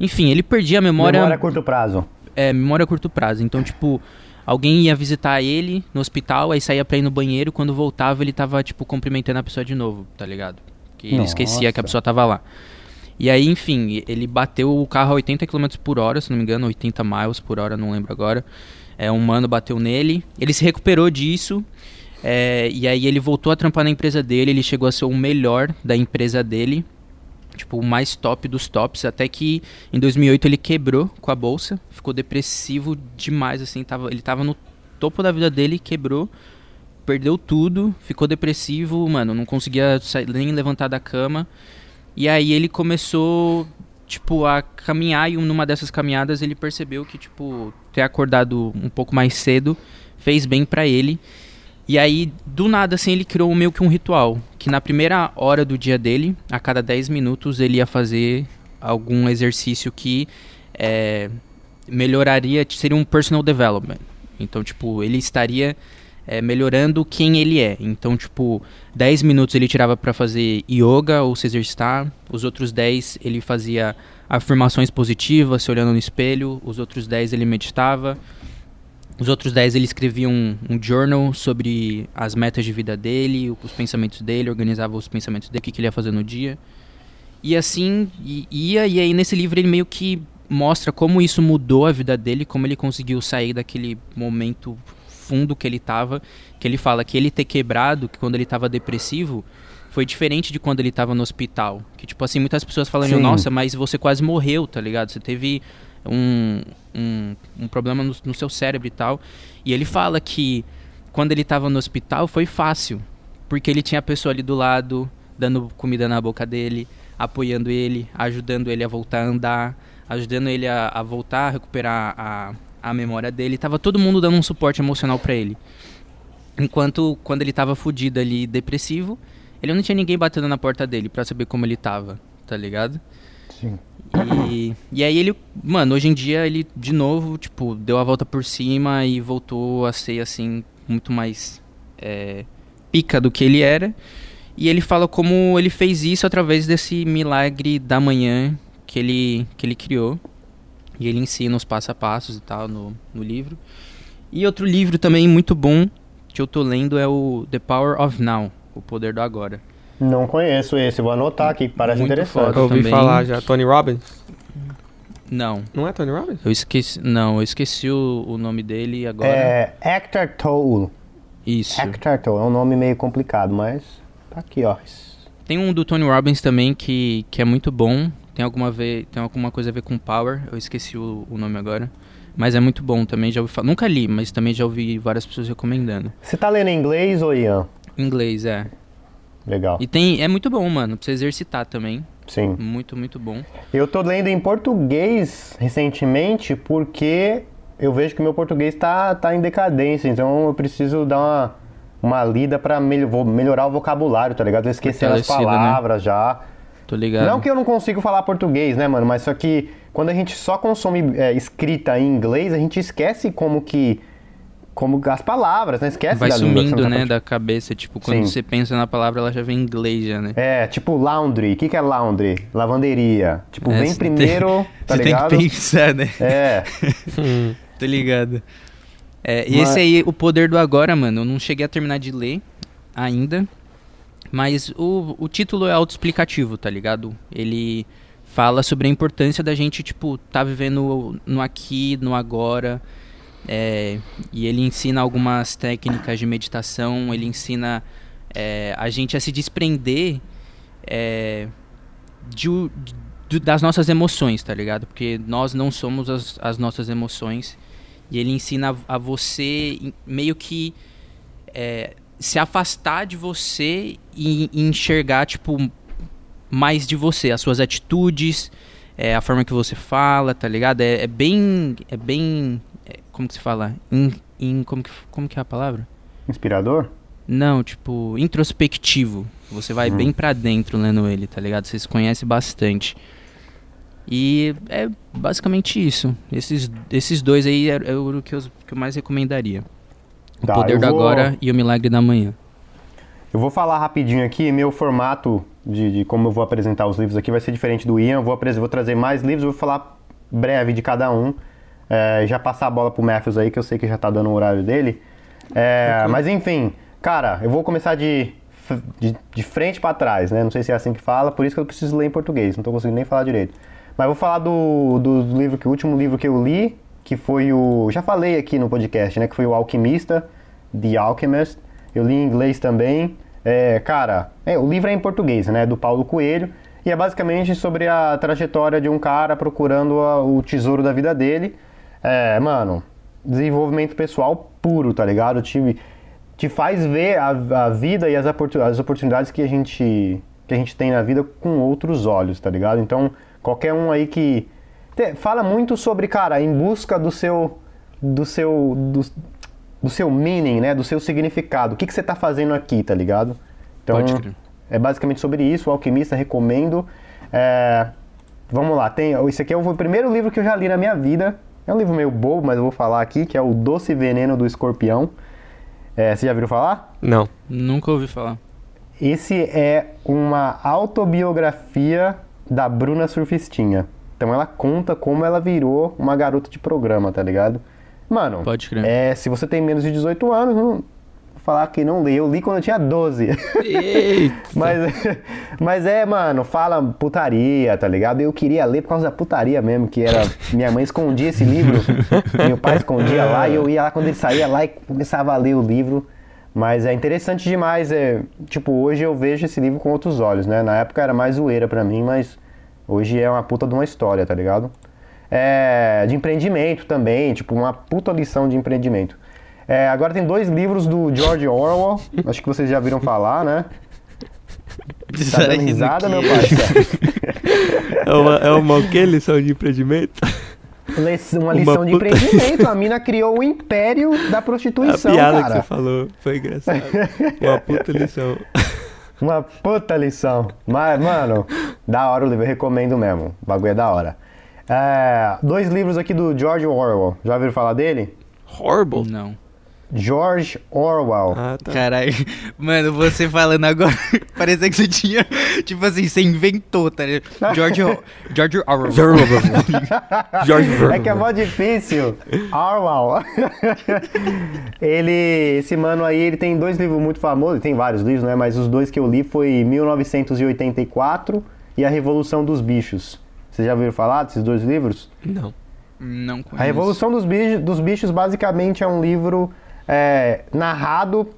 Enfim, ele perdia a memória Memória a curto prazo. é, memória a curto prazo. Então, tipo, alguém ia visitar ele no hospital, aí saía pra ir no banheiro, quando voltava ele tava, tipo, cumprimentando a pessoa de novo, tá ligado? Que ele esquecia que a pessoa tava lá. E aí, enfim, ele bateu o carro a 80 km por hora, se não me engano, 80 miles por hora, não lembro agora. É, um mano bateu nele, ele se recuperou disso, é, e aí ele voltou a trampar na empresa dele, ele chegou a ser o melhor da empresa dele, tipo, o mais top dos tops, até que em 2008 ele quebrou com a bolsa, ficou depressivo demais, assim, tava, ele tava no topo da vida dele, quebrou, perdeu tudo, ficou depressivo, mano, não conseguia sair, nem levantar da cama. E aí ele começou, tipo, a caminhar e numa dessas caminhadas ele percebeu que, tipo, ter acordado um pouco mais cedo fez bem pra ele. E aí, do nada, assim, ele criou meio que um ritual. Que na primeira hora do dia dele, a cada 10 minutos, ele ia fazer algum exercício que é, melhoraria, seria um personal development. Então, tipo, ele estaria é, melhorando quem ele é. Então, tipo, 10 minutos ele tirava pra fazer yoga ou se exercitar. Os outros 10 ele fazia afirmações positivas, se olhando no espelho. Os outros 10 ele meditava. Os outros 10 ele escrevia um, um journal sobre as metas de vida dele, os pensamentos dele, organizava os pensamentos dele, o que, que ele ia fazer no dia. E assim, ia, e aí nesse livro ele meio que mostra como isso mudou a vida dele, como ele conseguiu sair daquele momento fundo que ele tava, que ele fala que ele ter quebrado, que quando ele tava depressivo, foi diferente de quando ele tava no hospital. Que tipo assim, muitas pessoas falam, nossa, mas você quase morreu, tá ligado? Você teve um, um, um problema no, no seu cérebro e tal. E ele fala que quando ele tava no hospital foi fácil, porque ele tinha a pessoa ali do lado, dando comida na boca dele, apoiando ele, ajudando ele a voltar a andar, ajudando ele a, a voltar a recuperar a, a memória dele. Tava todo mundo dando um suporte emocional pra ele. Enquanto quando ele tava fudido ali, depressivo, ele não tinha ninguém batendo na porta dele pra saber como ele tava, tá ligado? Sim. E, e aí ele, mano, hoje em dia ele de novo, tipo, deu a volta por cima e voltou a ser assim, muito mais é, pica do que ele era. E ele fala como ele fez isso através desse milagre da manhã que ele, que ele criou. E ele ensina os passo a passos e tal no, no livro. E outro livro também muito bom que eu tô lendo é o The Power of Now, O Poder do Agora. Não conheço esse, vou anotar aqui, que parece Muito interessante. foda. Eu ouvi também. falar já. Tony Robbins? Não, Não é Tony Robbins? eu esqueci, não, eu esqueci o, o nome dele agora. É Hector Toll. Isso. Hector Toll, é um nome meio complicado, mas tá aqui, ó. Tem um do Tony Robbins também que, que é muito bom. Tem alguma, ve tem alguma coisa a ver com Power. Eu esqueci o, o nome agora. Mas é muito bom também. Já ouvi fa- Nunca li, mas também já ouvi várias pessoas recomendando. Você tá lendo em inglês ou Ian? Em inglês, é. Legal. E tem. É muito bom, mano. Pra você exercitar também. Sim. Muito, muito bom. Eu tô lendo em português recentemente porque eu vejo que meu português tá, tá em decadência, então eu preciso dar uma, uma lida pra mel- melhorar o vocabulário, tá ligado? Esquecendo as Fortalecida, né? palavras já. Tô ligado. Não que eu não consigo falar português, né, mano? Mas só que quando a gente só consome é, escrita em inglês, a gente esquece como que. Como as palavras, né? Esquece Vai da língua sumindo, tá né, da cabeça. Tipo, quando Sim. você pensa na palavra, ela já vem em inglês já, né? É, tipo laundry. O que, que é laundry? Lavanderia. Tipo, É, vem primeiro, tem- tá você ligado? tem que pensar, né? É. Tô ligado. É, e Mas- esse aí, O Poder do Agora, mano, eu não cheguei a terminar de ler ainda. Mas o, o título é autoexplicativo, tá ligado? Ele fala sobre a importância da gente, tipo, tá vivendo no aqui, no agora. É, e ele ensina algumas técnicas de meditação, ele ensina é, a gente a se desprender é, de de- das nossas emoções, tá ligado? Porque nós não somos as, as nossas emoções. E ele ensina a, a você meio que é, se afastar de você e, e enxergar, tipo, mais de você, as suas atitudes, é, a forma que você fala, tá ligado? É, é bem. É bem. Como que se fala? In, in- como, que, como que é a palavra? Inspirador? Não, tipo, introspectivo. Você vai bem pra dentro lendo ele, tá ligado? Você se conhece bastante. E é basicamente isso. Esses, esses dois aí é, é o que eu, que eu mais recomendaria. O Tá, Poder do vou- Agora e o Milagre da Manhã. Eu vou falar rapidinho aqui, meu formato de, de como eu vou apresentar os livros aqui vai ser diferente do Ian. Eu vou, vou trazer mais livros, vou falar breve de cada um. É, já passar a bola pro Matthews aí, que eu sei que já tá dando o horário dele. É, mas enfim, cara, eu vou começar de, de, de frente para trás, né? Não sei se é assim que fala, por isso que eu preciso ler em português, não tô conseguindo nem falar direito. Mas vou falar do, do livro que o último livro que eu li, que foi o. Já falei aqui no podcast, né? Que foi o Alquimista, The Alchemist. Eu li em inglês também. É, cara, é, o livro é em português, né? Do Paulo Coelho. E é basicamente sobre a trajetória de um cara procurando a- o tesouro da vida dele. É, mano, desenvolvimento pessoal puro, tá ligado? Te, te faz ver a, a vida e as, oportu- as oportunidades que a, gente, que a gente tem na vida com outros olhos, tá ligado? Então, qualquer um aí que. te- fala muito sobre, cara, em busca do seu. do seu. do, do seu meaning, né? Do seu significado. O que, que você tá fazendo aqui, tá ligado? Então, Pode crer. é basicamente sobre isso. O Alquimista, recomendo. É, vamos lá, tem, esse aqui é o primeiro livro que eu já li na minha vida. É um livro meio bobo, mas eu vou falar aqui, que é o Doce Veneno do Escorpião. É, você já viram falar? Não. Nunca ouvi falar. Esse é uma autobiografia da Bruna Surfistinha. Então ela conta como ela virou uma garota de programa, tá ligado? Mano, Pode crer. é, se você tem menos de 18 anos, não, falar que não li. Eu li quando eu tinha 12. Eita. Mas, mas é, mano, fala putaria, tá ligado? Eu queria ler por causa da putaria mesmo, que era. Minha mãe escondia esse livro, meu pai escondia lá e eu ia lá quando ele saía lá e começava a ler o livro. Mas é interessante demais, é. Tipo, hoje eu vejo esse livro com outros olhos, né? Na época era mais zoeira pra mim, mas hoje é uma puta de uma história, tá ligado? É, de empreendimento também, tipo, uma puta lição de empreendimento. É, agora tem dois livros do George Orwell, acho que vocês já viram falar, né? Tá dando risada, meu parceiro? É uma, é uma o quê? Lição de empreendimento? Le- Uma Uma lição de empreendimento. A mina criou o império da A prostituição, piada que cara. você falou foi engraçada. Uma puta lição. Uma puta lição. Mas, mano, da hora o livro, eu recomendo mesmo. O bagulho é da hora. É, dois livros aqui do George Orwell. Já ouviram falar dele? Horrible. Não. George Orwell. Ah, tá. Caralho. Mano, você falando agora, parecia que você tinha. Tipo assim, você inventou, tá ligado? George, Or- George Orwell. George É que é mó difícil. Orwell. ele, esse mano aí, ele tem dois livros muito famosos, tem vários livros, né? Mas os dois que eu li foi 1984 e A Revolução dos Bichos. Vocês já ouviram falar desses dois livros? Não. Não conheço. A Revolução dos Bichos, dos Bichos basicamente é um livro é, narrado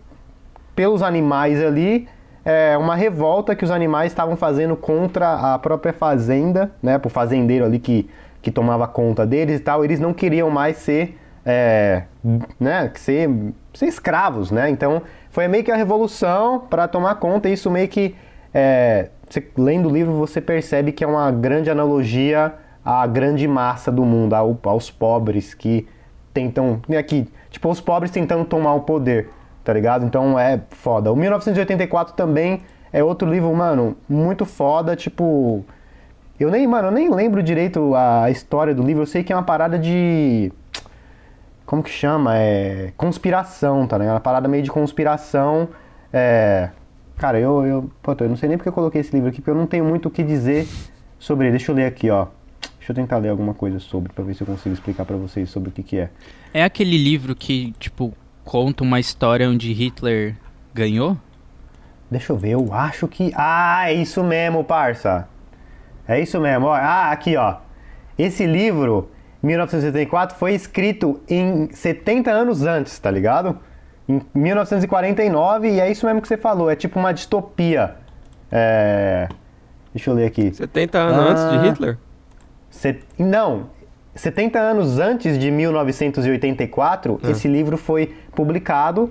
pelos animais ali, é uma revolta que os animais estavam fazendo contra a própria fazenda, né, pro fazendeiro ali que, que tomava conta deles e tal, eles não queriam mais ser, é, né, ser, ser escravos, né, então foi meio que a revolução para tomar conta, e isso meio que, é, você, lendo o livro, você percebe que é uma grande analogia à grande massa do mundo, ao- aos pobres que tentam, né, tipo, os pobres tentando tomar o poder. tá ligado? Então é foda. O 1984 também é outro livro, mano, muito foda, tipo. Eu nem, mano, eu nem lembro direito a história do livro, eu sei que é uma parada de. Como que chama? É. Conspiração, tá ligado? Uma parada meio de conspiração. É. Cara, eu. eu, pô, eu não sei nem porque eu coloquei esse livro aqui, porque eu não tenho muito o que dizer sobre ele. Deixa eu ler aqui, ó. Deixa eu tentar ler alguma coisa sobre, pra ver se eu consigo explicar pra vocês sobre o que que é. É aquele livro que, tipo, conta uma história onde Hitler ganhou? Deixa eu ver, eu acho que. Ah, é isso mesmo, parça. É isso mesmo, ó. Ah, aqui, ó. Esse livro, 1974, foi escrito em 70 anos antes, tá ligado? Em 1949, e é isso mesmo que você falou, é tipo uma distopia. É. Deixa eu ler aqui. 70 anos Ah. antes de Hitler? Se- Não, 70 anos antes de 1984, Ah. esse livro foi publicado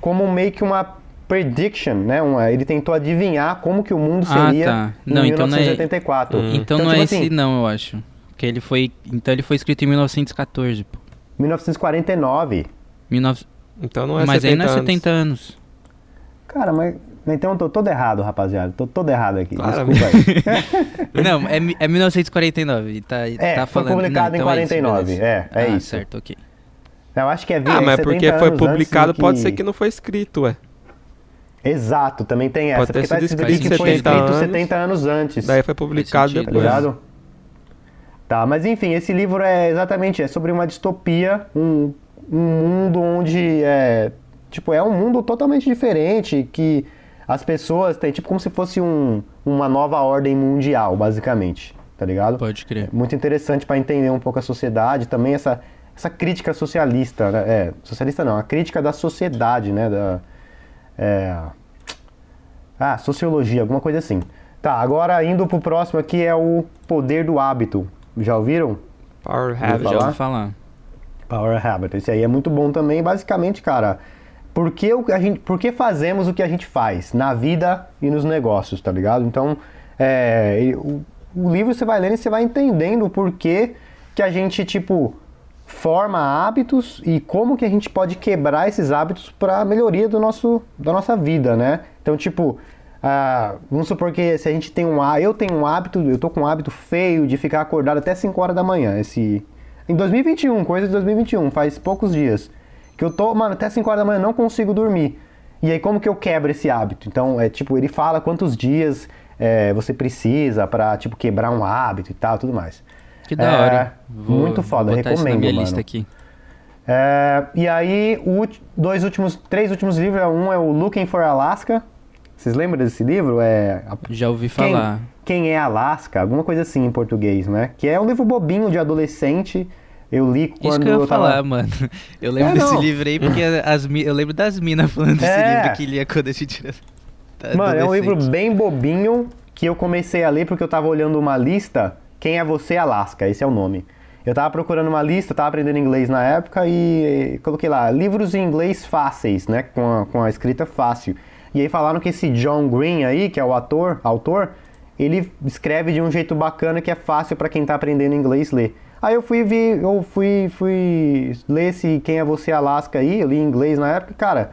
como meio que uma prediction, né? Uma- ele tentou adivinhar como que o mundo Ah, seria tá. em Não, então não é- 1984. Então, não tipo é assim, esse não, eu acho. Que ele foi, então ele foi escrito em 1914, pô. 1949. 19... Então não é Mas 70 aí não é anos. 70 anos. Cara, mas então eu tô todo errado, rapaziada. Tô todo errado aqui. Claramente. Desculpa aí. não, é, é 1949. e Tá, É, tá foi falando... publicado não, em então é isso, 49, é, é ah, isso. certo, ok. Eu acho que é Ah, mas 70 porque foi publicado, do pode ser que não foi escrito, ué. Exato, também tem essa. Pode ter porque tá sido escrito escrito que foi 70 escrito anos. 70 anos antes. Daí foi publicado sentido, tá depois. ligado? Tá, mas enfim, esse livro é exatamente é sobre uma distopia, um, um mundo onde é tipo é um mundo totalmente diferente que as pessoas têm tipo como se fosse um, uma nova ordem mundial, basicamente, tá ligado? Pode crer. Muito interessante para entender um pouco a sociedade, também essa essa crítica socialista, né? é, socialista não, a crítica da sociedade, né, da é, ah, sociologia, alguma coisa assim. Tá, agora indo pro próximo aqui é o poder do hábito. Já ouviram? Power Habit. Já ouvi falar. Power Habit. Esse aí é muito bom também. Basicamente, cara, por que, a gente, por que fazemos o que a gente faz na vida e nos negócios, tá ligado? Então, é, o, o livro você vai lendo e você vai entendendo o porquê que a gente, tipo, forma hábitos e como que a gente pode quebrar esses hábitos para melhoria do nosso, da nossa vida, né? Então, tipo, ah, vamos supor que se a gente tem um eu tenho um hábito, eu tô com um hábito feio de ficar acordado até 5 horas da manhã, esse em 2021, coisa de 2021, faz poucos dias, que eu tô, mano, até 5 horas da manhã não consigo dormir. E aí como que eu quebro esse hábito? Então, é tipo, ele fala quantos dias é, você precisa pra, tipo, quebrar um hábito e tal, tudo mais. Que da É, hora. muito foda, vou botar isso recomendo, minha mano. lista aqui. É, e aí, o dois últimos, três últimos livros, é um é o Looking for Alaska. Vocês lembram desse livro? É Já ouvi quem, falar. quem é Alaska? Alguma coisa assim em português, né? Que é um livro bobinho de adolescente. Eu li quando Isso que eu ia tava... falar, mano. Eu lembro É, desse livro aí porque as, eu lembro das minas falando desse É. livro que lia quando a gente era Mano, é um livro bem bobinho que eu comecei a ler porque eu tava olhando uma lista. Quem é você, Alaska? Esse é o nome. Eu tava procurando uma lista, tava aprendendo inglês na época e coloquei lá livros em inglês fáceis, né? Com a, com a escrita fácil. E aí falaram que esse John Green aí, que é o ator, autor, ele escreve de um jeito bacana que é fácil pra quem tá aprendendo inglês ler. Aí eu fui ver, eu fui, fui ler esse Quem é você, Alaska aí, eu li em inglês na época, cara,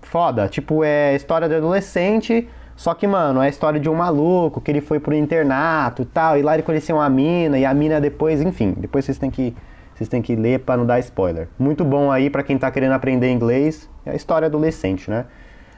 foda. Tipo, é história de adolescente, só que, mano, é a história de um maluco que ele foi pro internato e tal, e lá ele conheceu uma mina, e a mina depois, enfim, depois vocês têm que, vocês têm que ler pra não dar spoiler. Muito bom aí pra quem tá querendo aprender inglês, é a história adolescente, né?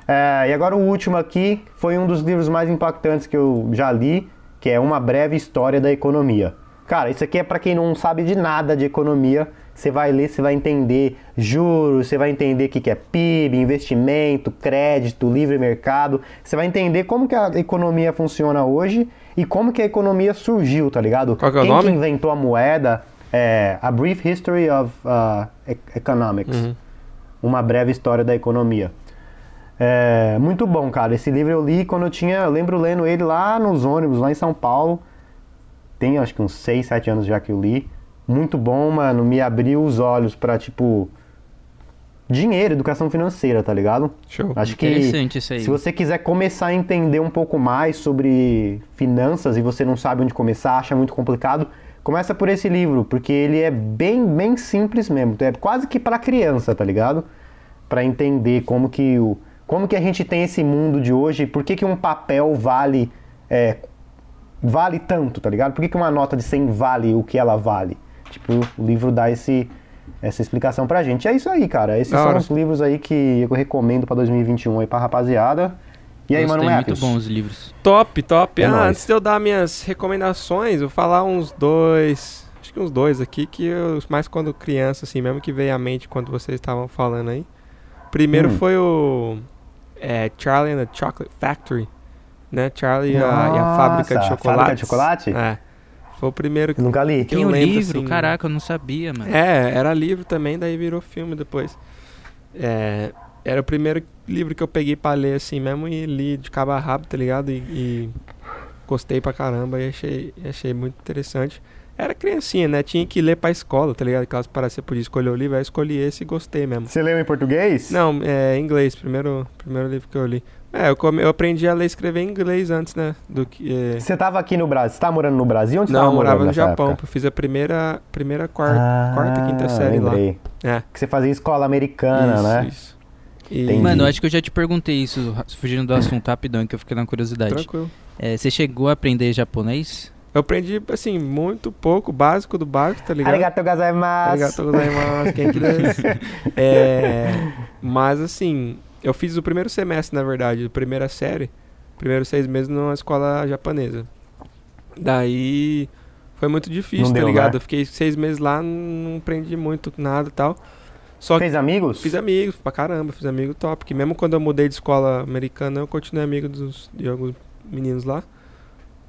É, e agora o último aqui foi um dos livros mais impactantes que eu já li, que é Uma Breve História da Economia. Cara, isso aqui é pra quem não sabe de nada de economia. Você vai ler, você vai entender juros, você vai entender o que é PIB, investimento, crédito, livre mercado. Você vai entender como que a economia funciona hoje e como que a economia surgiu, tá ligado? Qual que é o Quem nome? que inventou a moeda é A Brief History of uh, Economics. Uhum. Uma breve história da economia. É, muito bom, cara. Esse livro eu li quando eu tinha. Eu lembro lendo ele lá nos ônibus, lá em São Paulo. Tem acho que uns 6, 7 anos já que eu li. Muito bom, mano. Me abriu os olhos pra, tipo. Dinheiro, educação financeira, tá ligado? Show. Acho que Interessante isso aí. se você quiser começar a entender um pouco mais sobre finanças e você não sabe onde começar, acha muito complicado, começa por esse livro, porque ele é bem, bem simples mesmo. É quase que pra criança, tá ligado? pra entender como que o como que a gente tem esse mundo de hoje, por que, que um papel vale é, vale tanto, tá ligado? Por que, que uma nota de 100 vale o que ela vale? Tipo, o livro dá esse essa explicação pra gente. É isso aí, cara. Esses Da são hora. os livros aí que eu recomendo pra 2021 aí pra rapaziada. E aí, Gostei, mano, muito bons os livros. Top, top. É ah, nóis. antes de eu dar minhas recomendações, eu vou falar uns dois. Acho que uns dois aqui, que eu, mais quando criança, assim, mesmo que veio à mente quando vocês estavam falando aí. Primeiro Hum. foi o é, Charlie and the Chocolate Factory, né? Charlie e a, e a fábrica de Nossa, chocolate. Fábrica de chocolate? É. Foi o primeiro que. Eu nunca li. Que eu Tem o lembro, livro, assim, caraca, eu não sabia, mano. É, era livro também, daí virou filme depois. É, era o primeiro livro que eu peguei pra ler assim mesmo e li de cabo a rabo, tá ligado? E, e gostei pra caramba e achei, achei muito interessante. Era criancinha, né? Tinha que ler pra escola, tá ligado? Caso para você podia escolher o livro, aí eu escolhi esse e gostei mesmo. Você leu em português? Não, é inglês, primeiro, primeiro livro que eu li. É, eu, come- eu aprendi a ler e escrever em inglês antes, né? Do que. é, Você tava aqui no Brasil? Você tá morando no Brasil? Onde você Não, tava eu morava morando no Japão. época? Eu fiz a primeira, primeira quarta, Ah, quarta quinta série lembrei. lá. É. Que você fazia escola americana, isso, né? Isso. E-. Mano, eu acho que eu já te perguntei isso, fugindo do assunto rapidão, que eu fiquei na curiosidade. Tranquilo. É, você chegou a aprender japonês? Eu aprendi, assim, muito pouco, básico do básico, tá ligado? Arigato gozaimasu. Arigatou gozaimasu, quem que. É, mas assim, eu fiz o primeiro semestre, na verdade, a primeira série, primeiro seis meses numa escola japonesa. Daí foi muito difícil, Não tá deu, ligado? né? Eu fiquei seis meses lá, não aprendi muito nada e tal. Só que Fez amigos? fiz amigos pra caramba, fiz amigo top. Porque mesmo quando eu mudei de escola americana, eu continuei amigo dos, de alguns meninos lá.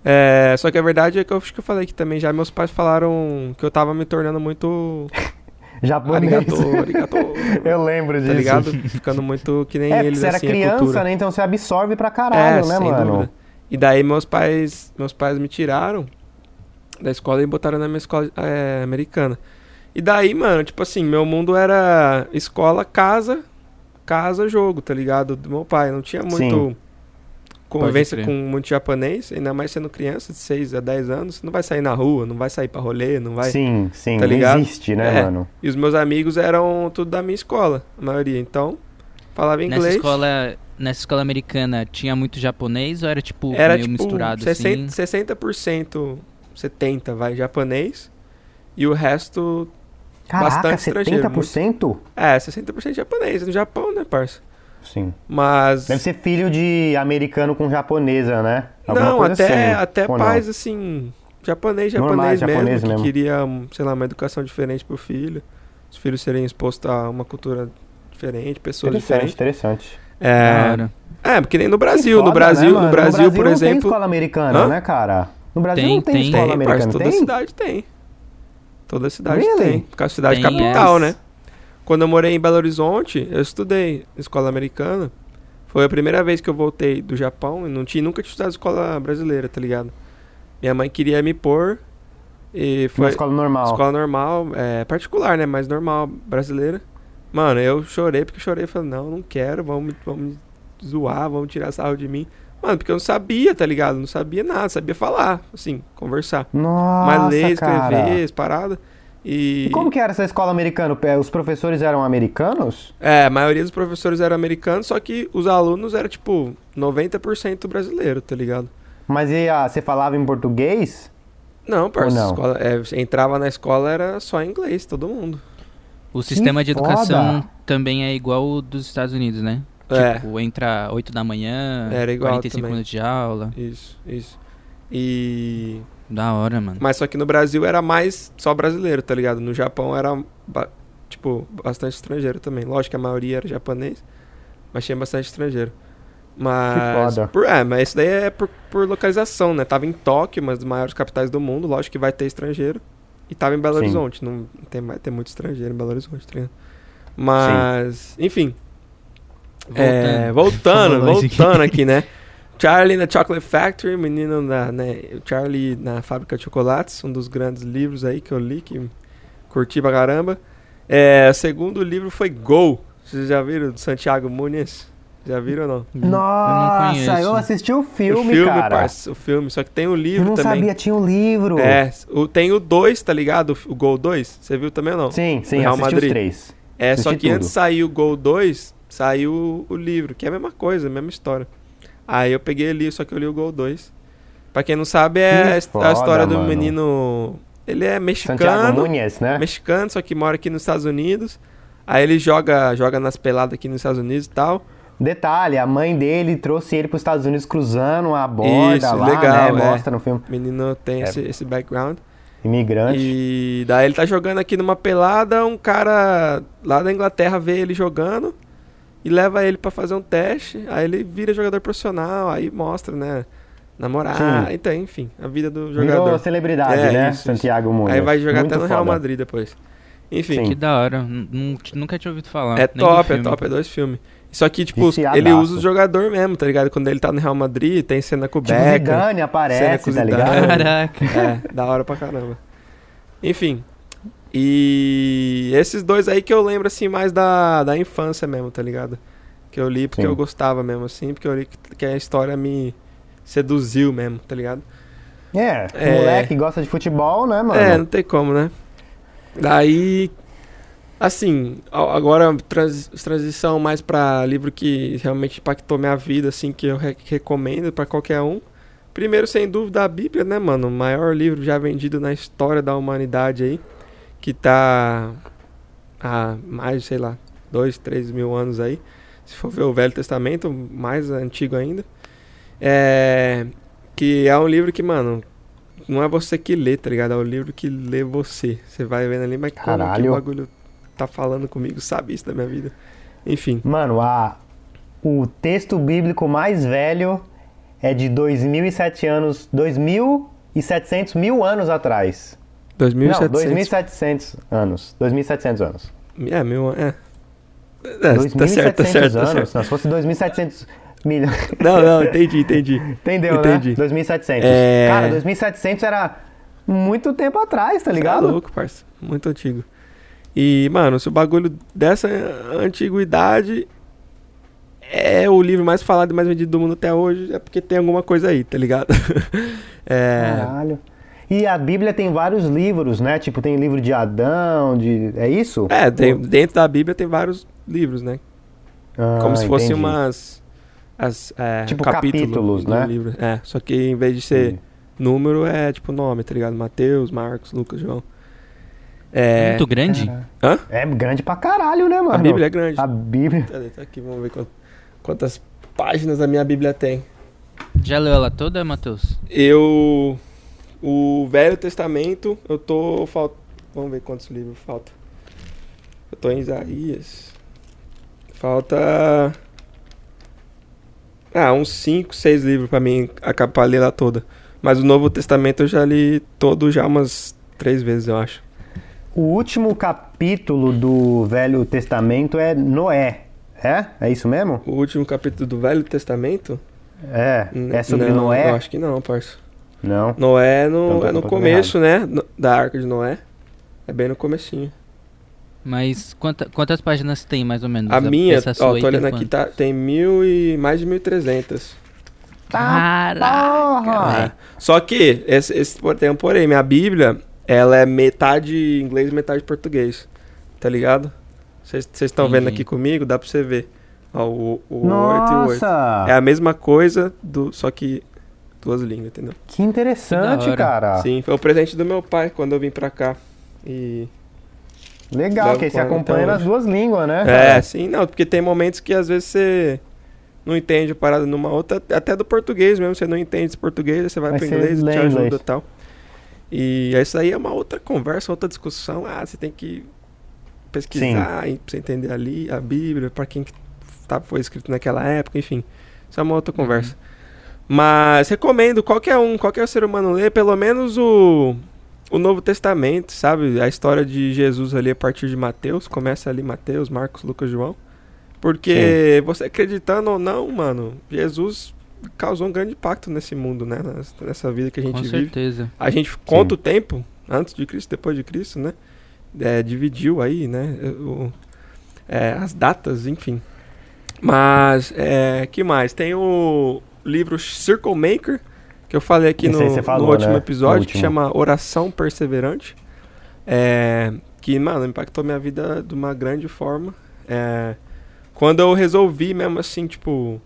É, só que a verdade é que eu acho que eu falei que também já meus pais falaram que eu tava me tornando muito Japonês. arigato, arigato, Eu lembro disso. tá ligado? Ficando muito que nem É, eles, você era assim, criança, né? Então você absorve pra caralho, é, né, mano? dúvida. E daí meus pais, meus pais me tiraram da escola e botaram na minha escola é, americana. E daí, mano, tipo assim, meu mundo era escola, casa, casa, jogo, tá ligado? Do meu pai. Não tinha muito Sim. Convivência com muito japonês, ainda mais sendo criança de 6 a 10 anos. Você não vai sair na rua, não vai sair pra rolê, não vai. Sim, sim. Tá ligado? existe, né, É. mano? E os meus amigos eram tudo da minha escola, a maioria. Então, falava Nessa inglês. escola, nessa escola americana tinha muito japonês ou era tipo era meio tipo misturado 60%, assim? 60%, 70% vai japonês. E o resto, Caraca, Bastante estrangeiro, 70%? é, 60% japonês. No Japão, né, parça? Sim. Mas. Deve ser filho de americano com japonesa, né? Alguma não, coisa até, assim, até ou não? pais, assim, japonês, japonês mesmo, japonês que mesmo. queria, sei lá, uma educação diferente pro filho. Os filhos serem expostos a uma cultura diferente, pessoas Interessante, diferentes. interessante. Da É, é, porque nem no Brasil. foda, no Brasil, né, mano? no Brasil, por não exemplo. tem escola americana, Hã? né, cara? No Brasil Tem, não tem, tem. escola Tem, americana, toda tem? cidade tem. Toda cidade Really? tem. Porque a cidade Tem, capital, yes. né? Quando eu morei em Belo Horizonte, eu estudei escola americana. Foi a primeira vez que eu voltei do Japão e não tinha nunca tinha estudado escola brasileira, tá ligado? Minha mãe queria me pôr e Foi foi escola normal. escola normal, é, particular, né? Mas normal, brasileira. Mano, eu chorei porque chorei. Falei, não, não quero, vamos, vamos me zoar, vamos tirar sarro de mim. Mano, porque eu não sabia, tá ligado? Não sabia nada, sabia falar, assim, conversar. Nossa, Mas ler, escrever, as paradas. E, E como que era essa escola americana? Os professores eram americanos? É, a maioria dos professores eram americanos, só que os alunos eram, tipo, 90% brasileiro, tá ligado? Mas e a, você falava em português? Não, parça, não? escola- é, você entrava na escola era só inglês, todo mundo. O sistema de foda. educação também é igual o dos Estados Unidos, né? É. Tipo, entra 8 da manhã, Era igual 45 também. minutos de aula. Isso, isso. E... Da hora, mano. Mas só que no Brasil era mais só brasileiro, tá ligado? No Japão era, ba- tipo, bastante estrangeiro também. Lógico que a maioria era japonês, mas tinha bastante estrangeiro. Mas. foda. Por, é, mas isso daí é por, por localização, né? Tava em Tóquio, uma das maiores capitais do mundo, lógico que vai ter estrangeiro. E tava em Belo Sim. Horizonte. Não tem, vai ter muito estrangeiro em Belo Horizonte, tá ligado? Mas, enfim. É, voltando, longe aqui. voltando aqui, né? Charlie na Chocolate Factory, menino na, né, Charlie na Fábrica de Chocolates, um dos grandes livros aí que eu li, que curti pra caramba. É, o segundo livro foi Go. Vocês já viram do Santiago Muniz? Já viram ou não? Nossa, conheço. eu assisti o filme, o filme, cara. parça, o filme. Só que tem o eu livro não também. sabia, tinha um livro. É, o, tem o 2, tá ligado? O Gol 2. Você viu também ou não? Sim, sim, Real assisti Madrid. os três. É, só Assisti que tudo. antes de sair o Gol 2, saiu o livro, que é a mesma coisa, a mesma história. Aí eu peguei ali, só que eu li o Gol 2. Pra quem não sabe, é Que a his- a foda, história do mano. menino. Ele é Santiago mexicano, Nunes, né? mexicano, só que mora aqui nos Estados Unidos. Aí ele joga, joga nas peladas aqui nos Estados Unidos e tal. Detalhe, a mãe dele trouxe ele para os Estados Unidos cruzando a borda Isso, lá, legal, né? é. Mostra no filme. O menino tem É. esse, esse background. Imigrante. E daí ele tá jogando aqui numa pelada, um cara lá da Inglaterra vê ele jogando e leva ele pra fazer um teste. Aí ele vira jogador profissional, aí mostra, né? Namorar, então, enfim, a vida do Virou jogador. celebridade, É, né? isso. Santiago Nunes. Aí vai jogar Muito até no Real foda. Madrid depois. Enfim, Sim. Que da hora. N- Nunca tinha ouvido falar. é top, é top, é dois filmes. Só que, tipo, Viciadaço. ele usa o jogador mesmo, tá ligado? Quando ele tá no Real Madrid, tem cena com o Tipo. Zidane aparece, com tá ligado? Caraca. É, da hora pra caramba. Enfim. E esses dois aí que eu lembro, assim, mais da, da infância mesmo, tá ligado? Que eu li porque Sim. eu gostava mesmo, assim, porque eu li que, a história me seduziu mesmo, tá ligado? É, É. moleque que gosta de futebol, né, mano? É, não tem como, né? Daí, assim, agora trans, transição mais pra livro que realmente impactou minha vida, assim, que eu re- recomendo pra qualquer um. Primeiro, sem dúvida, a Bíblia, né, mano? O maior livro já vendido na história da humanidade aí, que tá há mais, sei lá, dois, três mil anos aí. Se for ver o Velho Testamento, mais antigo ainda. É, que é um livro que, mano, não é você que lê, tá ligado? É o livro que lê você. Você vai vendo ali, mas como que Caralho. o bagulho tá falando comigo, sabe isso da minha vida? Enfim. Mano, a, o texto bíblico mais velho é de 2007 anos, 2.700 mil anos atrás. Não, 2700. 2.700 anos. 2.700 anos. É, meu. É. É, tá certo, tá 2.700 certo, tá anos. certo. Não, se fosse 2.700 milhões. Não, não, entendi, entendi. Entendeu, Entendi. né? 2.700. É. Cara, 2.700 era muito tempo atrás, tá Tá ligado? louco, parça. Muito antigo. E, mano, se o bagulho dessa antiguidade é o livro mais falado e mais vendido do mundo até hoje, é porque tem alguma coisa aí, tá ligado? é. Caralho. E a Bíblia tem vários livros, né? Tipo, tem livro de Adão, de. É isso? É, tem- dentro da Bíblia tem vários livros, né? Ah, Como se fossem umas. As, é, Tipo capítulo capítulos, né? livro. É, só que em vez de ser Sim. número, é tipo nome, tá ligado? Mateus, Marcos, Lucas, João. É, Muito grande? Hã? É grande pra caralho, né, mano? a Bíblia é grande. A Bíblia. Cadê? Tá aqui, vamos ver quant- quantas páginas a minha Bíblia tem. Já leu ela toda, Matheus? Eu. O Velho Testamento, eu tô. Falt... Vamos ver quantos livros falta. Eu tô em Isaías. Falta. Ah, uns 5, 6 livros pra mim acabar pra ler toda. Mas o Novo Testamento eu já li todo já umas três vezes, eu acho. O último capítulo do Velho Testamento é Noé. É? É isso mesmo? O último capítulo do Velho Testamento? É. N- É sobre não, Noé? Eu acho que não, parça. Não. Noé é no, Então é no começo, né? Da Arca de Noé. É bem no comecinho. Mas quanta- quantas páginas tem, mais ou menos? A minha, Essa sua ó, tô tem olhando aqui, tá, tem mil e mais de 1.300. Caraca. É. Só que, esse, esse por- tem um porém, minha Bíblia, ela é metade inglês e metade português. Tá ligado? Vocês estão vendo aqui comigo, dá pra você ver. Ó, o, o 8 e o 8. Nossa! É a mesma coisa, do, só que duas línguas, entendeu? Que interessante, Que cara. Sim, foi o presente do meu pai quando eu vim pra cá. E Legal, que você acompanha nas duas línguas, né? É, cara? sim, não, porque tem momentos que às vezes você não entende a parada numa outra, até do português mesmo, você não entende esse português, você vai Mas pro inglês e lê te ajuda e tal. E isso aí é uma outra conversa, outra discussão. Ah, você tem que pesquisar pra você entender ali a Bíblia, pra quem que tá, foi escrito naquela época, enfim. Isso é uma outra conversa. Mas recomendo qualquer um, qualquer ser humano ler pelo menos o, o Novo Testamento, sabe? A história de Jesus ali a partir de Mateus, começa ali Mateus, Marcos, Lucas, João. Porque você acreditando ou não, mano, Jesus causou um grande impacto nesse mundo, né? Nessa- vida que a gente Com vive. certeza. A gente conta o tempo, antes de Cristo, depois de Cristo, né? É, dividiu aí, né? o- é, as datas, enfim. Mas, é, que mais? Tem o livro Circle Maker, que eu falei aqui no, falou, no último né? episódio, No que último. chama Oração Perseverante. É, que, mano, impactou minha vida de uma grande forma. É, quando eu resolvi mesmo assim, tipo,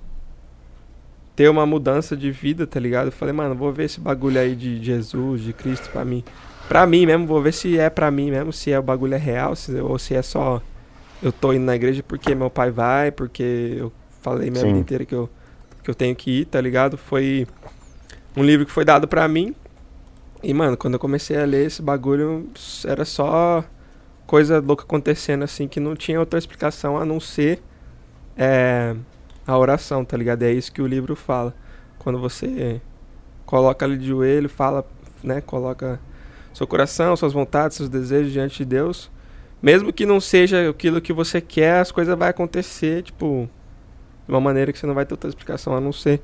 ter uma mudança de vida, tá ligado? Eu falei, mano, vou ver esse bagulho aí de Jesus, de Cristo pra mim. Pra mim mesmo, vou ver se é pra mim mesmo, se é o bagulho é real, se, ou se é só eu tô indo na igreja porque meu pai vai, porque eu falei minha Sim. vida inteira que eu, que eu tenho que ir, tá ligado? Foi um livro que foi dado pra mim. E, mano, quando eu comecei a ler esse bagulho, era só coisa louca acontecendo, assim, que não tinha outra explicação a não ser é, a oração, tá ligado? É isso que o livro fala. Quando você coloca ali de joelho, fala, né? Coloca seu coração, suas vontades, seus desejos diante de Deus. Mesmo que não seja aquilo que você quer, as coisas vão acontecer, tipo, de uma maneira que você não vai ter outra explicação a não ser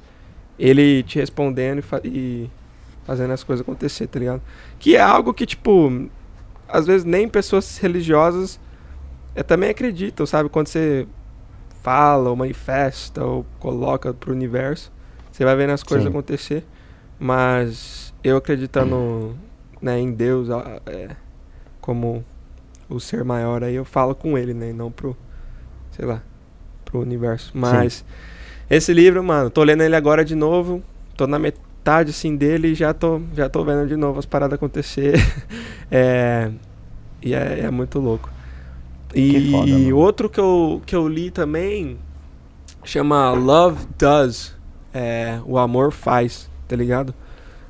ele te respondendo e, fa- e fazendo as coisas acontecer, tá ligado? Que é algo que, tipo, às vezes nem pessoas religiosas eh, também acreditam, sabe? Quando você fala ou manifesta ou coloca pro universo, você vai vendo as coisas Sim. acontecer. Mas eu acreditando né, em Deus é, como o ser maior aí, eu falo com ele, né? E não pro, sei lá, pro universo. Mas esse livro, mano, tô lendo ele agora de novo. Tô na metade assim dele e já tô, já tô vendo de novo as paradas acontecer. é, e é, é muito louco. E foda, outro que eu, que eu li também chama Love Does. É, o amor faz, tá ligado?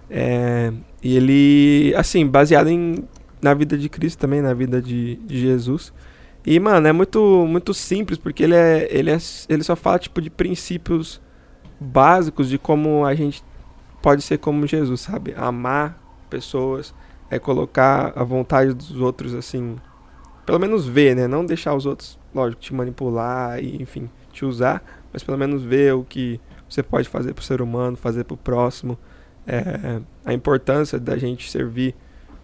É, e ele, assim, baseado em, na vida de Cristo também, na vida de, de Jesus. E, mano, é muito, muito simples, porque ele, é, ele, é, ele só fala, tipo, de princípios básicos de como a gente pode ser como Jesus, sabe? Amar pessoas, é colocar a vontade dos outros, assim, pelo menos ver, né? Não deixar os outros, lógico, te manipular e, enfim, te usar, mas pelo menos ver o que você pode fazer pro ser humano, fazer pro próximo. É, a importância da gente servir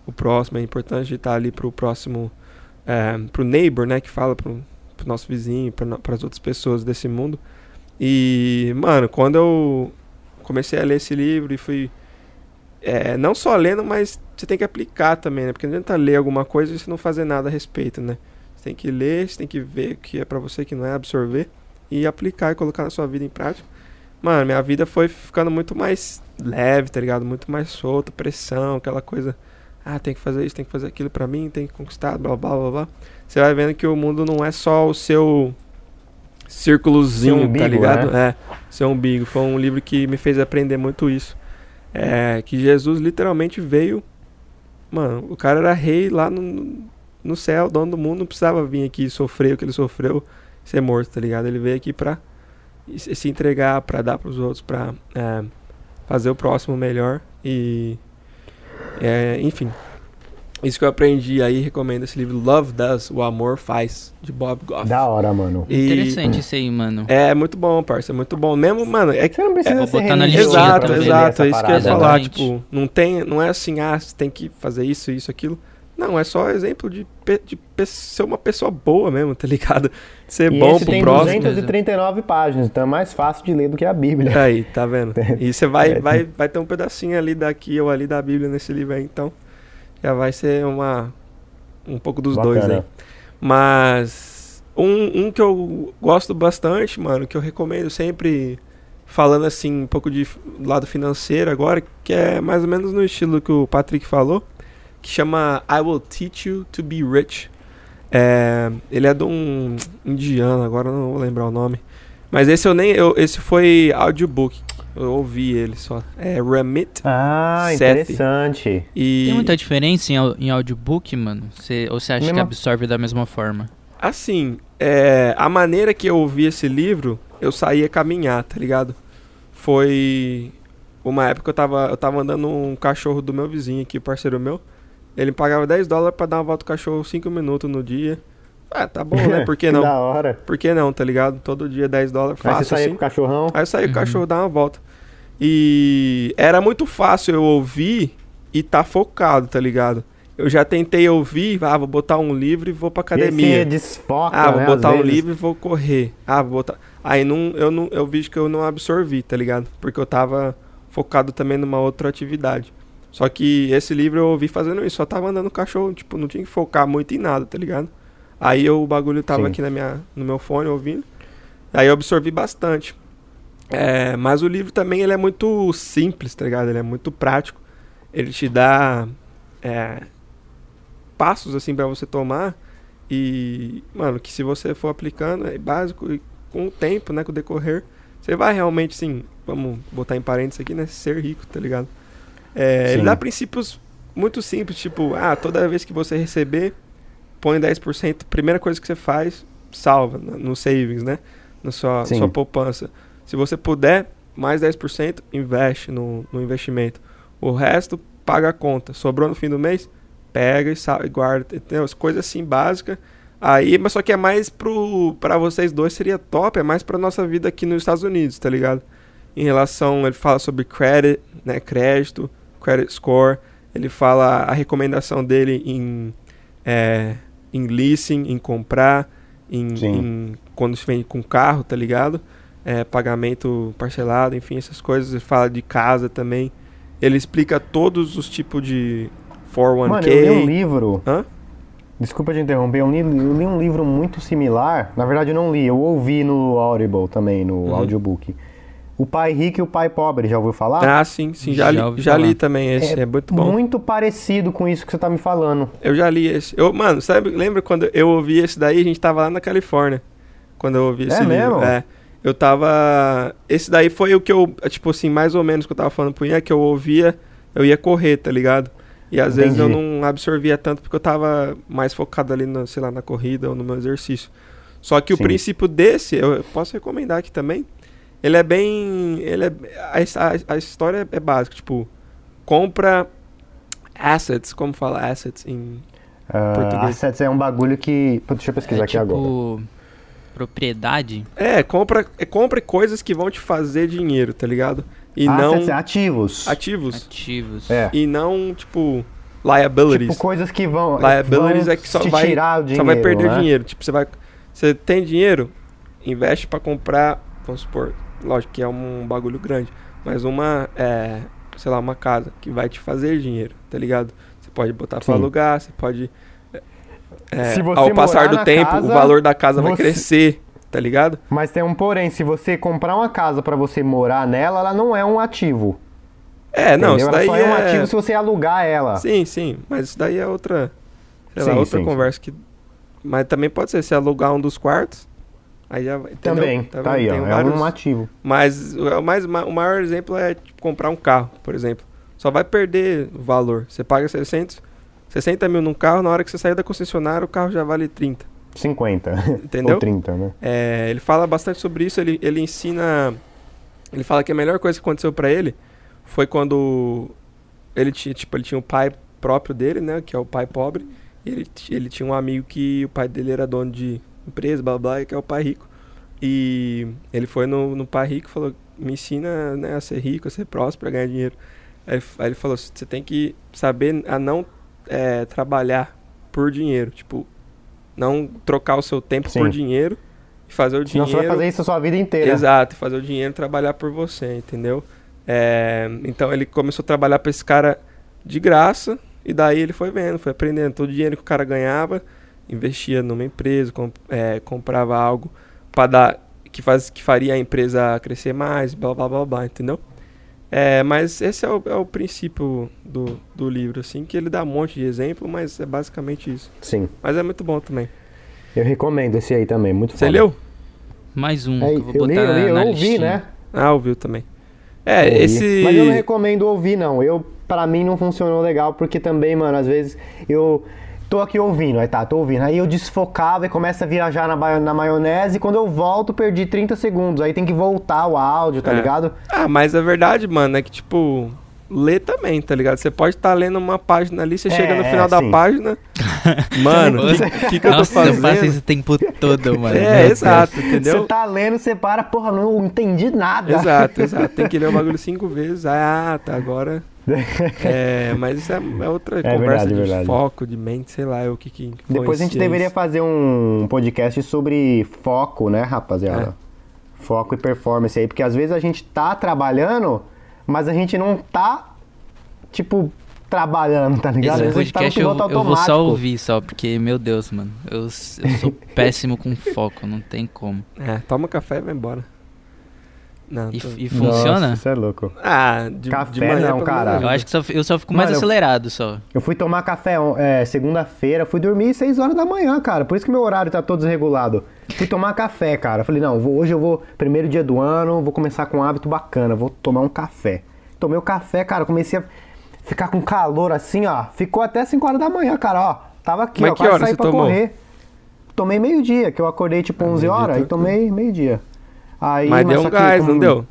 o próximo, a importância de estar ali pro próximo, é, pro neighbor, né? Que fala pro, pro nosso vizinho, para as outras pessoas desse mundo. E, mano, quando eu comecei a ler esse livro e fui. é, não só lendo, mas você tem que aplicar também, né? Porque não adianta ler alguma coisa e você não fazer nada a respeito, né? Você tem que ler, você tem que ver o que é pra você, que não é absorver, e aplicar e colocar na sua vida em prática. Mano, minha vida foi ficando muito mais leve, tá ligado? Muito mais solta, pressão, aquela coisa. Ah, tem que fazer isso, tem que fazer aquilo pra mim, tem que conquistar, blá blá blá blá. Você vai vendo que o mundo não é só o seu círculozinho, Seu umbigo, tá ligado? né? É, seu umbigo. Foi um livro que me fez aprender muito isso. É, que Jesus literalmente veio. Mano, o cara era rei lá no, no céu, dono do mundo, não precisava vir aqui sofrer o que ele sofreu, ser morto, tá ligado? Ele veio aqui pra se se entregar, pra dar pros outros, pra é, fazer o próximo melhor. E. é, enfim. Isso que eu aprendi aí, recomendo esse livro Love Does, O Amor Faz, de Bob Goff. Da hora, mano. E- Interessante isso aí, mano. É muito bom, parça, é muito bom. Mesmo, mano, é que Você não precisa vou ser botar na Exato, exato, é isso que eu ia falar, Exatamente. tipo, não tem, não é assim, ah, você tem que fazer isso, isso, aquilo. Não, é só exemplo de, de pe- ser uma pessoa boa mesmo, tá ligado? Ser E bom esse pro tem próximo. 239 páginas, então é mais fácil de ler do que a Bíblia. Aí, tá vendo? E você vai, É. vai, vai ter um pedacinho ali daqui ou ali da Bíblia nesse livro aí, então já vai ser uma um pouco dos dois Bacana. aí. Mas um, um que eu gosto bastante, mano, que eu recomendo sempre falando assim um pouco de lado financeiro agora, que é mais ou menos no estilo que o Patrick falou, que chama I Will Teach You to Be Rich. É, ele é de um indiano, agora eu não vou lembrar o nome. Mas esse eu nem. Eu, esse foi audiobook. Eu ouvi ele só. É Ramit. Ah, Seth. interessante. E. Tem muita diferença em, em audiobook, mano? Você, ou você acha que Mesma- absorve da mesma forma? Assim, é, a maneira que eu ouvi esse livro, eu saía caminhar, tá ligado? Foi uma época que eu tava, eu tava andando um cachorro do meu vizinho aqui, parceiro meu. Ele pagava 10 dólares pra dar uma volta com o cachorro 5 minutos no dia. Ah, tá bom, né? Por que não? da hora. Por que não, tá ligado? Todo dia 10 dólares, Aí você fácil saía assim. com o cachorrão. Aí eu saí com Uhum. o cachorro dar uma volta. E era muito fácil eu ouvir e tá focado, tá ligado? Eu já tentei ouvir, ah, vou botar um livro e vou pra E academia. você desfoca, Ah, vou né, botar um vezes. livro e vou correr. Ah, vou botar. Aí não, eu não, eu vi que eu não absorvi, tá ligado? Porque eu tava focado também numa outra atividade. Só que esse livro eu ouvi fazendo isso, só tava andando o cachorro, tipo, não tinha que focar muito em nada, tá ligado? Aí eu, o bagulho tava Sim. aqui na minha, no meu fone ouvindo. Aí eu absorvi bastante. É, mas o livro também ele é muito simples, tá ligado? Ele é muito prático. Ele te dá é, passos assim pra você tomar e, mano, que se você for aplicando é básico e com o tempo, né, com o decorrer, você vai realmente, sim, vamos botar em parênteses aqui, né, ser rico, tá ligado? É, ele dá princípios muito simples, tipo, ah, toda vez que você receber, põe 10%, primeira coisa que você faz, salva no, savings, né, na sua, Sim. sua poupança. Se você puder, mais 10%, investe no, no investimento. O resto, paga a conta. Sobrou no fim do mês, pega e, sal, e guarda, entendeu? As coisas assim básicas. Aí, mas só que é mais pro para vocês dois seria top, é mais pra nossa vida aqui nos Estados Unidos, tá ligado? Em relação, ele fala sobre credit, né, crédito, credit score, ele fala a recomendação dele em é, em leasing, em comprar, em, em- quando se vem com carro, tá ligado? É, pagamento parcelado, enfim, essas coisas. Ele fala de casa também. Ele explica todos os tipos de 401k. Mano, eu li um livro. Hã? Desculpa te interromper, eu li, eu li um livro muito similar. Na verdade, eu não li, eu ouvi no Audible também, no Uhum. audiobook. O Pai Rico e o Pai Pobre, já ouviu falar? Ah, sim, sim, já, Já li, já falar. li também esse, é, muito bom. Muito parecido com isso que você tá me falando. Eu já li esse. Eu, mano, sabe, lembra quando eu ouvi esse daí? A gente tava lá na Califórnia. Quando eu ouvi esse É livro. mesmo? É. Eu tava. Esse daí foi o que eu, tipo assim, mais ou menos que eu tava falando pro Ian, que eu ouvia, eu ia correr, tá ligado? E às vezes eu Entendi. não absorvia tanto porque eu tava mais focado ali, na, sei lá, na corrida ou no meu exercício. Só que o Sim. princípio desse, eu posso recomendar aqui também. Ele é bem. Ele é, a, a, a história é básica, tipo, compra assets, como fala assets em. Ah, Português. assets é um bagulho que. Deixa eu pesquisar é aqui tipo agora. propriedade. É, compra, é, compre coisas que vão te fazer dinheiro, tá ligado? E assets é não ativos. ativos. Ativos. É. E não, tipo, liabilities. Tipo, coisas que vão. liabilities vão é que só vai, tirar o dinheiro. só vai perder né? dinheiro. Tipo, você vai. Você tem dinheiro, investe pra comprar, vamos supor, lógico que é um bagulho grande, mas uma, é, sei lá, uma casa que vai te fazer dinheiro, tá ligado? Você pode botar pra Sim. alugar, você pode. é, você ao passar do tempo, casa, o valor da casa vai você- crescer, tá ligado? Mas tem um porém, se você comprar uma casa pra você morar nela, ela não é um ativo. É, não, isso ela daí só é um é... ativo se você alugar ela. Sim, sim, mas isso daí é outra, sei lá, Sim, outra sim, conversa que mas também pode ser se alugar um dos quartos, aí já entendeu? Também, tá, vendo? aí, ó. Tem É vários- um ativo. Mas o mais o maior exemplo é tipo, comprar um carro, por exemplo. Só vai perder valor. Você paga 600, 60 mil num carro, na hora que você sair da concessionária, o carro já vale 30. 50. Entendeu? Ou 30, né? É, ele fala bastante sobre isso, ele, ele ensina. Ele fala que a melhor coisa que aconteceu pra ele foi quando ele tinha, tipo, ele tinha o pai próprio dele, né? Que é o pai pobre. Ele, ele tinha um amigo que o pai dele era dono de empresa, blá blá, que é o pai rico. E ele foi no, no pai rico e falou: Me ensina né, a ser rico, a ser próspero, a ganhar dinheiro. Aí, ele- aí ele falou: Você tem que saber a não é, trabalhar por dinheiro. Tipo, não trocar o seu tempo Sim. por dinheiro e fazer o dinheiro. você vai fazer isso a sua vida inteira. Exato, fazer o dinheiro trabalhar por você, entendeu? É, então ele começou a trabalhar pra esse cara de graça e daí ele foi vendo, foi aprendendo todo o dinheiro que o cara ganhava, investia numa empresa, com- é, comprava algo para dar que faz que faria a empresa crescer mais, blá blá blá blá, entendeu? É, mas esse é o, é o princípio do, do livro, assim, que ele dá um monte de exemplo, mas é basicamente isso. Sim. Mas é muito bom também. Eu recomendo esse aí também, muito Você foda. leu? Mais um É, que eu vou eu li, botar eu, li, eu ouvi, listinha. né? Ah, ouviu também. É, Ouvi. esse. Mas eu não recomendo ouvir, não. Eu, pra mim, não funcionou legal, porque também, mano, às vezes eu tô aqui ouvindo, aí tá, tô ouvindo. Aí eu desfocava e começa a viajar na, na maionese, e quando eu volto, perdi 30 segundos. Aí tem que voltar o áudio, tá É. ligado? Ah, mas a verdade, mano, é que, tipo, lê também, tá ligado? Você pode estar lendo uma página ali, você É, chega no é, final da sim. página. Mano, o que, que, que eu tô Nossa, eu fazendo? faço isso o tempo todo, mano. É, exato, Você entendeu? tá lendo, você para, porra, não entendi nada. Exato, exato. Tem que ler o bagulho cinco vezes. Ah, tá, agora. É, mas isso é, é outra É conversa verdade, de verdade. foco, de mente, sei lá, é o que que. Depois a gente deveria isso. fazer um podcast sobre foco, né, rapaziada? Foco e performance aí, porque às vezes a gente tá trabalhando, mas a gente não tá, tipo, trabalhando, tá ligado? Esse Às vezes a gente tá no podcast eu, piloto eu vou só ouvir só, porque, meu Deus, mano. Eu, eu sou péssimo com foco, não tem como. É, toma café e vai embora. Não, E, tô- e funciona? Nossa, isso é louco. Ah, de, Café de manhã não, cara. Eu acho que só, eu só fico mais Mano, acelerado só. Eu fui tomar café é, segunda-feira, fui dormir 6 horas da manhã, cara. Por isso que meu horário tá todo desregulado. Fui tomar café, cara. Falei, não, vou- hoje eu vou, primeiro dia do ano, vou começar com um hábito bacana, vou tomar um café. Tomei o café, cara, comecei a ficar com calor assim, ó. Ficou até 5 horas da manhã, cara, ó. Tava aqui, Mas ó, que quase saí você pra tomou? correr. Tomei meio-dia, que eu acordei tipo 11 meio-dia horas e tranquilo. tomei meio-dia. Aí, Mas deu só um que gás, como- não deu?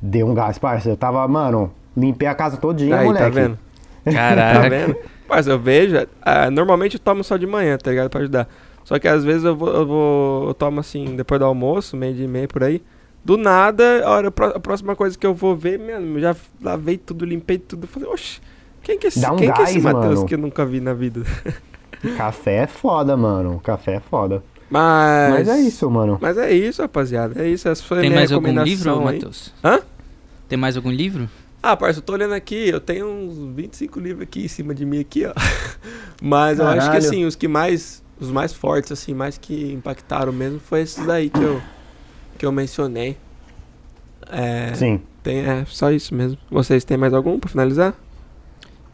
Deu um gás, parça. Eu tava, mano, limpei a casa todinha, Aí, moleque. tá vendo? Tá Caraca. vendo? Mas eu vejo, ah, normalmente eu tomo só de manhã, tá ligado? Pra ajudar. Só que às vezes eu vou, eu vou, eu tomo assim, depois do almoço, meio dia e meio por aí. Do nada, a, hora, a pró- a próxima coisa que eu vou ver, mano, já lavei tudo, limpei tudo. Falei, oxe, quem que é esse, um quem que é esse Matheus mano. que eu nunca vi na vida? Café é foda, mano. Café é foda. Mas. Mas é isso, mano. Mas é isso, rapaziada. É isso. Essa foi a Tem minha mais algum livro, aí. Matheus? Hã? Tem mais algum livro? Ah, parça, eu tô olhando aqui, eu tenho uns 25 livros aqui em cima de mim aqui, ó. Mas eu acho que Caralho. assim, os que mais os mais fortes assim, mais que impactaram mesmo foi esses daí que eu que eu mencionei. É, Sim. tem é só isso mesmo. Vocês têm mais algum pra finalizar?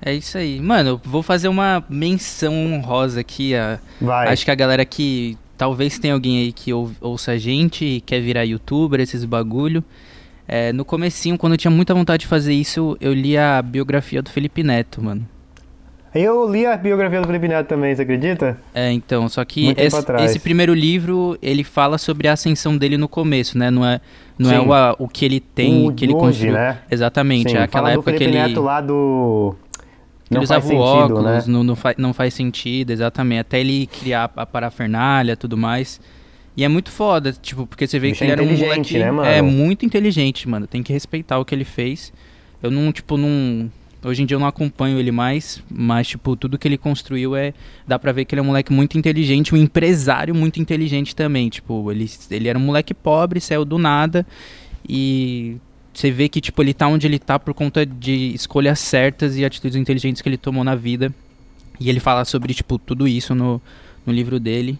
É isso aí. Mano, eu vou fazer uma menção honrosa aqui. A... Vai. Acho que a galera que. Talvez tenha alguém aí que ou- ouça a gente e quer virar youtuber, esses bagulho. É, no comecinho, quando eu tinha muita vontade de fazer isso, eu li a biografia do Felipe Neto, mano. Eu li a biografia do Felipe Neto também, você acredita? É, então, só que esse, esse primeiro livro, ele fala sobre a ascensão dele no começo, né? Não é, não é o, o que ele tem, O que ele hoje, construiu. né? Exatamente, Sim, é aquela fala época do que Felipe ele, Neto lá do... Não ele faz usava o sentido, óculos, né? não, não, faz, não faz sentido, exatamente. Até ele criar a parafernália e tudo mais. E é muito foda, tipo, porque você vê Bicho que é ele era um moleque... né, mano? É, muito inteligente, mano. Tem que respeitar o que ele fez. Eu não, tipo, não... Hoje em dia eu não acompanho ele mais, mas, tipo, tudo que ele construiu é... Dá pra ver que ele é um moleque muito inteligente, um empresário muito inteligente também. Tipo, ele, ele era um moleque pobre, saiu do nada e... Você vê que, tipo, ele tá onde ele tá por conta de escolhas certas e atitudes inteligentes que ele tomou na vida. E ele fala sobre, tipo, tudo isso no, no livro dele.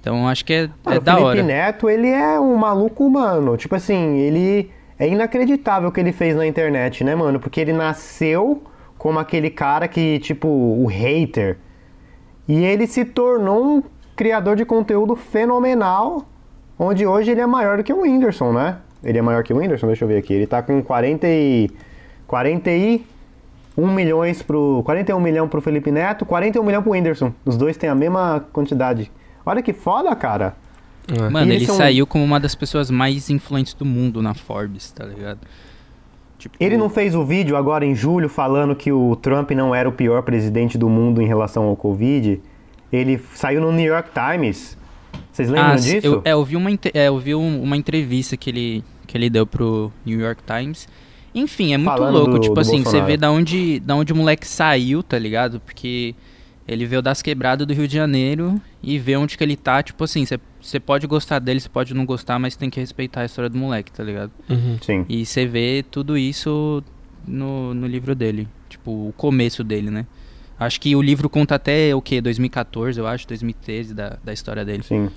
Então, acho que é, é o da Felipe hora. Neto, ele é um maluco humano. Tipo assim, ele... É inacreditável o que ele fez na internet, né, mano? Porque ele nasceu como aquele cara que, tipo, o hater. E ele se tornou um criador de conteúdo fenomenal, onde hoje ele é maior do que o Whindersson, né? Ele é maior que o Whindersson? Deixa eu ver aqui. Ele tá com 40 e... 41 milhões pro... 41 milhão pro Felipe Neto, 41 milhão pro Whindersson. Os dois têm a mesma quantidade. Olha que foda, cara. Mano, E ele são- saiu como uma das pessoas mais influentes do mundo na Forbes, tá ligado? Tipo, Ele não fez o vídeo agora em julho falando que o Trump não era o pior presidente do mundo em relação ao Covid? Ele saiu no New York Times. Vocês lembram Ah, disso? Eu, é, eu vi, uma, é, eu vi um- uma entrevista que ele, que ele deu pro New York Times. Enfim, é muito Falando louco. do- tipo do assim, você Bolsonaro. vê da onde, da onde o moleque saiu, tá ligado? Porque ele veio das quebradas do Rio de Janeiro e vê onde que ele tá. Tipo assim, você- você pode gostar dele, você pode não gostar, mas tem que respeitar a história do moleque, tá ligado? Sim. E você vê tudo isso no, no livro dele. Tipo, o começo dele, né? Acho que o livro conta até o que? 2014, eu acho, 2013 da, da história dele. Sim.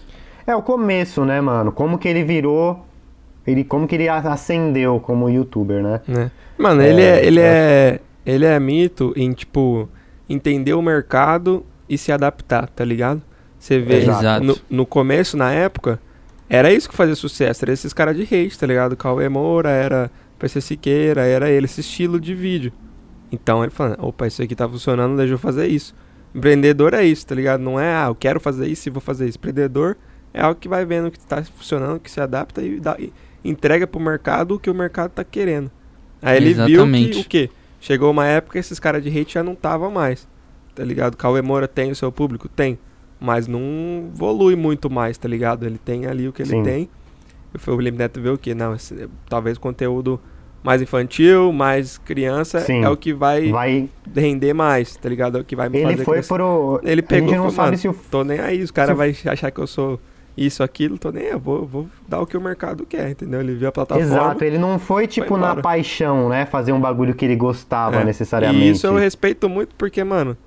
É o começo, né, mano? Como que ele virou. Ele, como que ele ascendeu como youtuber, né? né? Mano, ele é, ele é ele é mito em tipo entender o mercado e se adaptar, tá ligado? Você vê Exato. no, no começo, na época, era isso que fazia sucesso, era esses caras de hate, tá ligado? Cauê Moura, era PC Siqueira, era ele, esse estilo de vídeo. Então ele falando, opa, isso aqui tá funcionando, deixa eu fazer isso. Empreendedor é isso, tá ligado? Não é, ah, eu quero fazer isso e vou fazer isso. Empreendedor é algo que vai vendo que tá funcionando, que se adapta e, dá, e entrega pro mercado o que o mercado tá querendo. Aí ele viu que Exatamente. o quê? Chegou uma época que esses caras de hate já não tava mais. Tá ligado? Cauê Moura tem o seu público? Tem. Mas não evolui muito mais, tá ligado? Ele tem ali o que ele Sim. tem. E foi o Felipe Neto ver o quê? Não, esse- talvez conteúdo mais infantil, mais criança, Sim. é o que vai, Vai. render mais, tá ligado? É o que vai me Ele fazer foi crescer. pro. Ele a pegou gente e não falou, sabe mano, se o. tô nem aí, os caras se o- vão achar que eu sou isso, aquilo, tô nem, eu vou, vou dar o que o mercado quer, entendeu? Ele viu a plataforma. Exato, ele não foi tipo na embora. paixão, né? Fazer um bagulho que ele gostava É, necessariamente. E isso eu respeito muito porque, mano,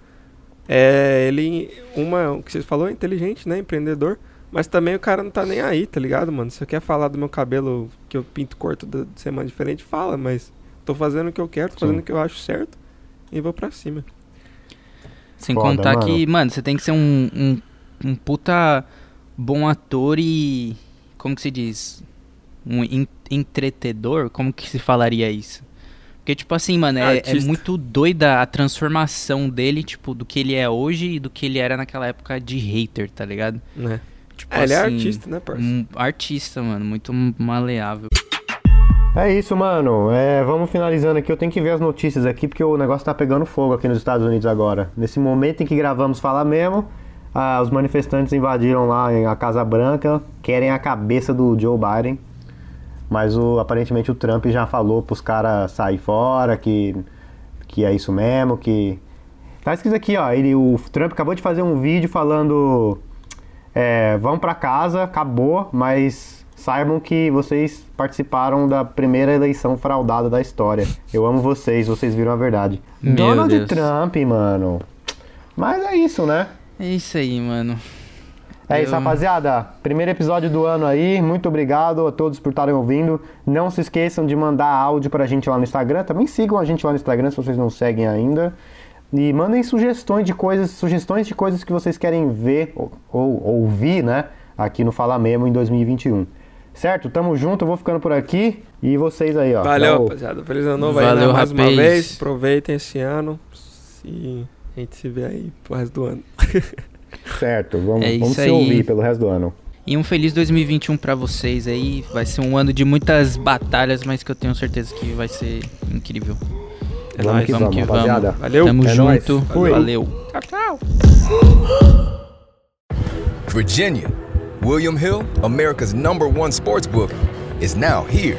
é, ele, uma, o que você falou, é inteligente, né? Empreendedor. Mas também o cara não tá nem aí, tá ligado, mano? Se você quer falar do meu cabelo que eu pinto corto de de semana diferente, fala, mas tô fazendo o que eu quero, tô fazendo Sim. o que eu acho certo e vou pra cima. Sem Foda, contar mano. que, mano, você tem que ser um, um, um puta bom ator e. Como que se diz? Um en- entretedor? Como que se falaria isso? Porque, tipo assim, mano, é, é muito doida a transformação dele, tipo, do que ele é hoje e do que ele era naquela época de hater, tá ligado? Né? Tipo É, ele é assim, artista, né, parça? Um artista, mano, muito maleável. É isso, mano. É, vamos finalizando aqui. Eu tenho que ver as notícias aqui, porque o negócio tá pegando fogo aqui nos Estados Unidos agora. Nesse momento em que gravamos Fala Mesmo, ah, os manifestantes invadiram lá em a Casa Branca, querem a cabeça do Joe Biden. Mas o, aparentemente o Trump já falou pros caras sair fora, que, que é isso mesmo, que. Tá escrito aqui, ó. Ele, o Trump acabou de fazer um vídeo falando. É, vão pra casa, acabou, mas saibam que vocês participaram da primeira eleição fraudada da história. Eu amo vocês, vocês viram a verdade. Meu Donald Deus. Trump, mano. Mas é isso, né? É isso aí, mano. É isso, rapaziada. Primeiro episódio do ano aí. Muito obrigado a todos por estarem ouvindo. Não se esqueçam de mandar áudio pra gente lá no Instagram. Também sigam a gente lá no Instagram se vocês não seguem ainda. E mandem sugestões de coisas, sugestões de coisas que vocês querem ver ou, ou ouvir, né? Aqui no Fala Mesmo em 2021. Certo? Tamo junto, eu vou ficando por aqui. E vocês aí, ó. Valeu, rapaziada. Feliz ano novo aí, né? Valeu, Mais uma rapaz. vez. Aproveitem esse ano. E a gente se vê aí pro resto do ano. Certo, vamos, É vamos se aí. ouvir pelo resto do ano. E um feliz 2021 pra vocês aí. Vai ser um ano de muitas batalhas, mas que eu tenho certeza que vai ser incrível. É vamos nóis. que vamos vamos, que vamos. rapaziada. Valeu. Tamo É junto. Valeu. Tchau, tchau. Virginia, William Hill, America's number one sports book, is now here.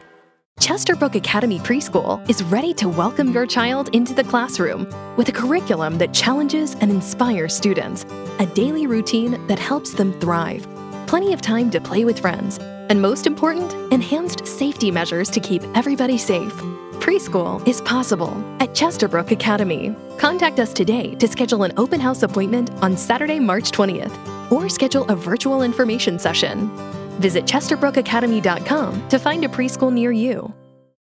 Chesterbrook Academy Preschool is ready to welcome your child into the classroom with a curriculum that challenges and inspires students, a daily routine that helps them thrive, plenty of time to play with friends, and most important, enhanced safety measures to keep everybody safe. Preschool is possible at Chesterbrook Academy. Contact us today to schedule an open house appointment on Saturday, March 20th, or schedule a virtual information session. Visit ChesterbrookAcademy.com to find a preschool near you.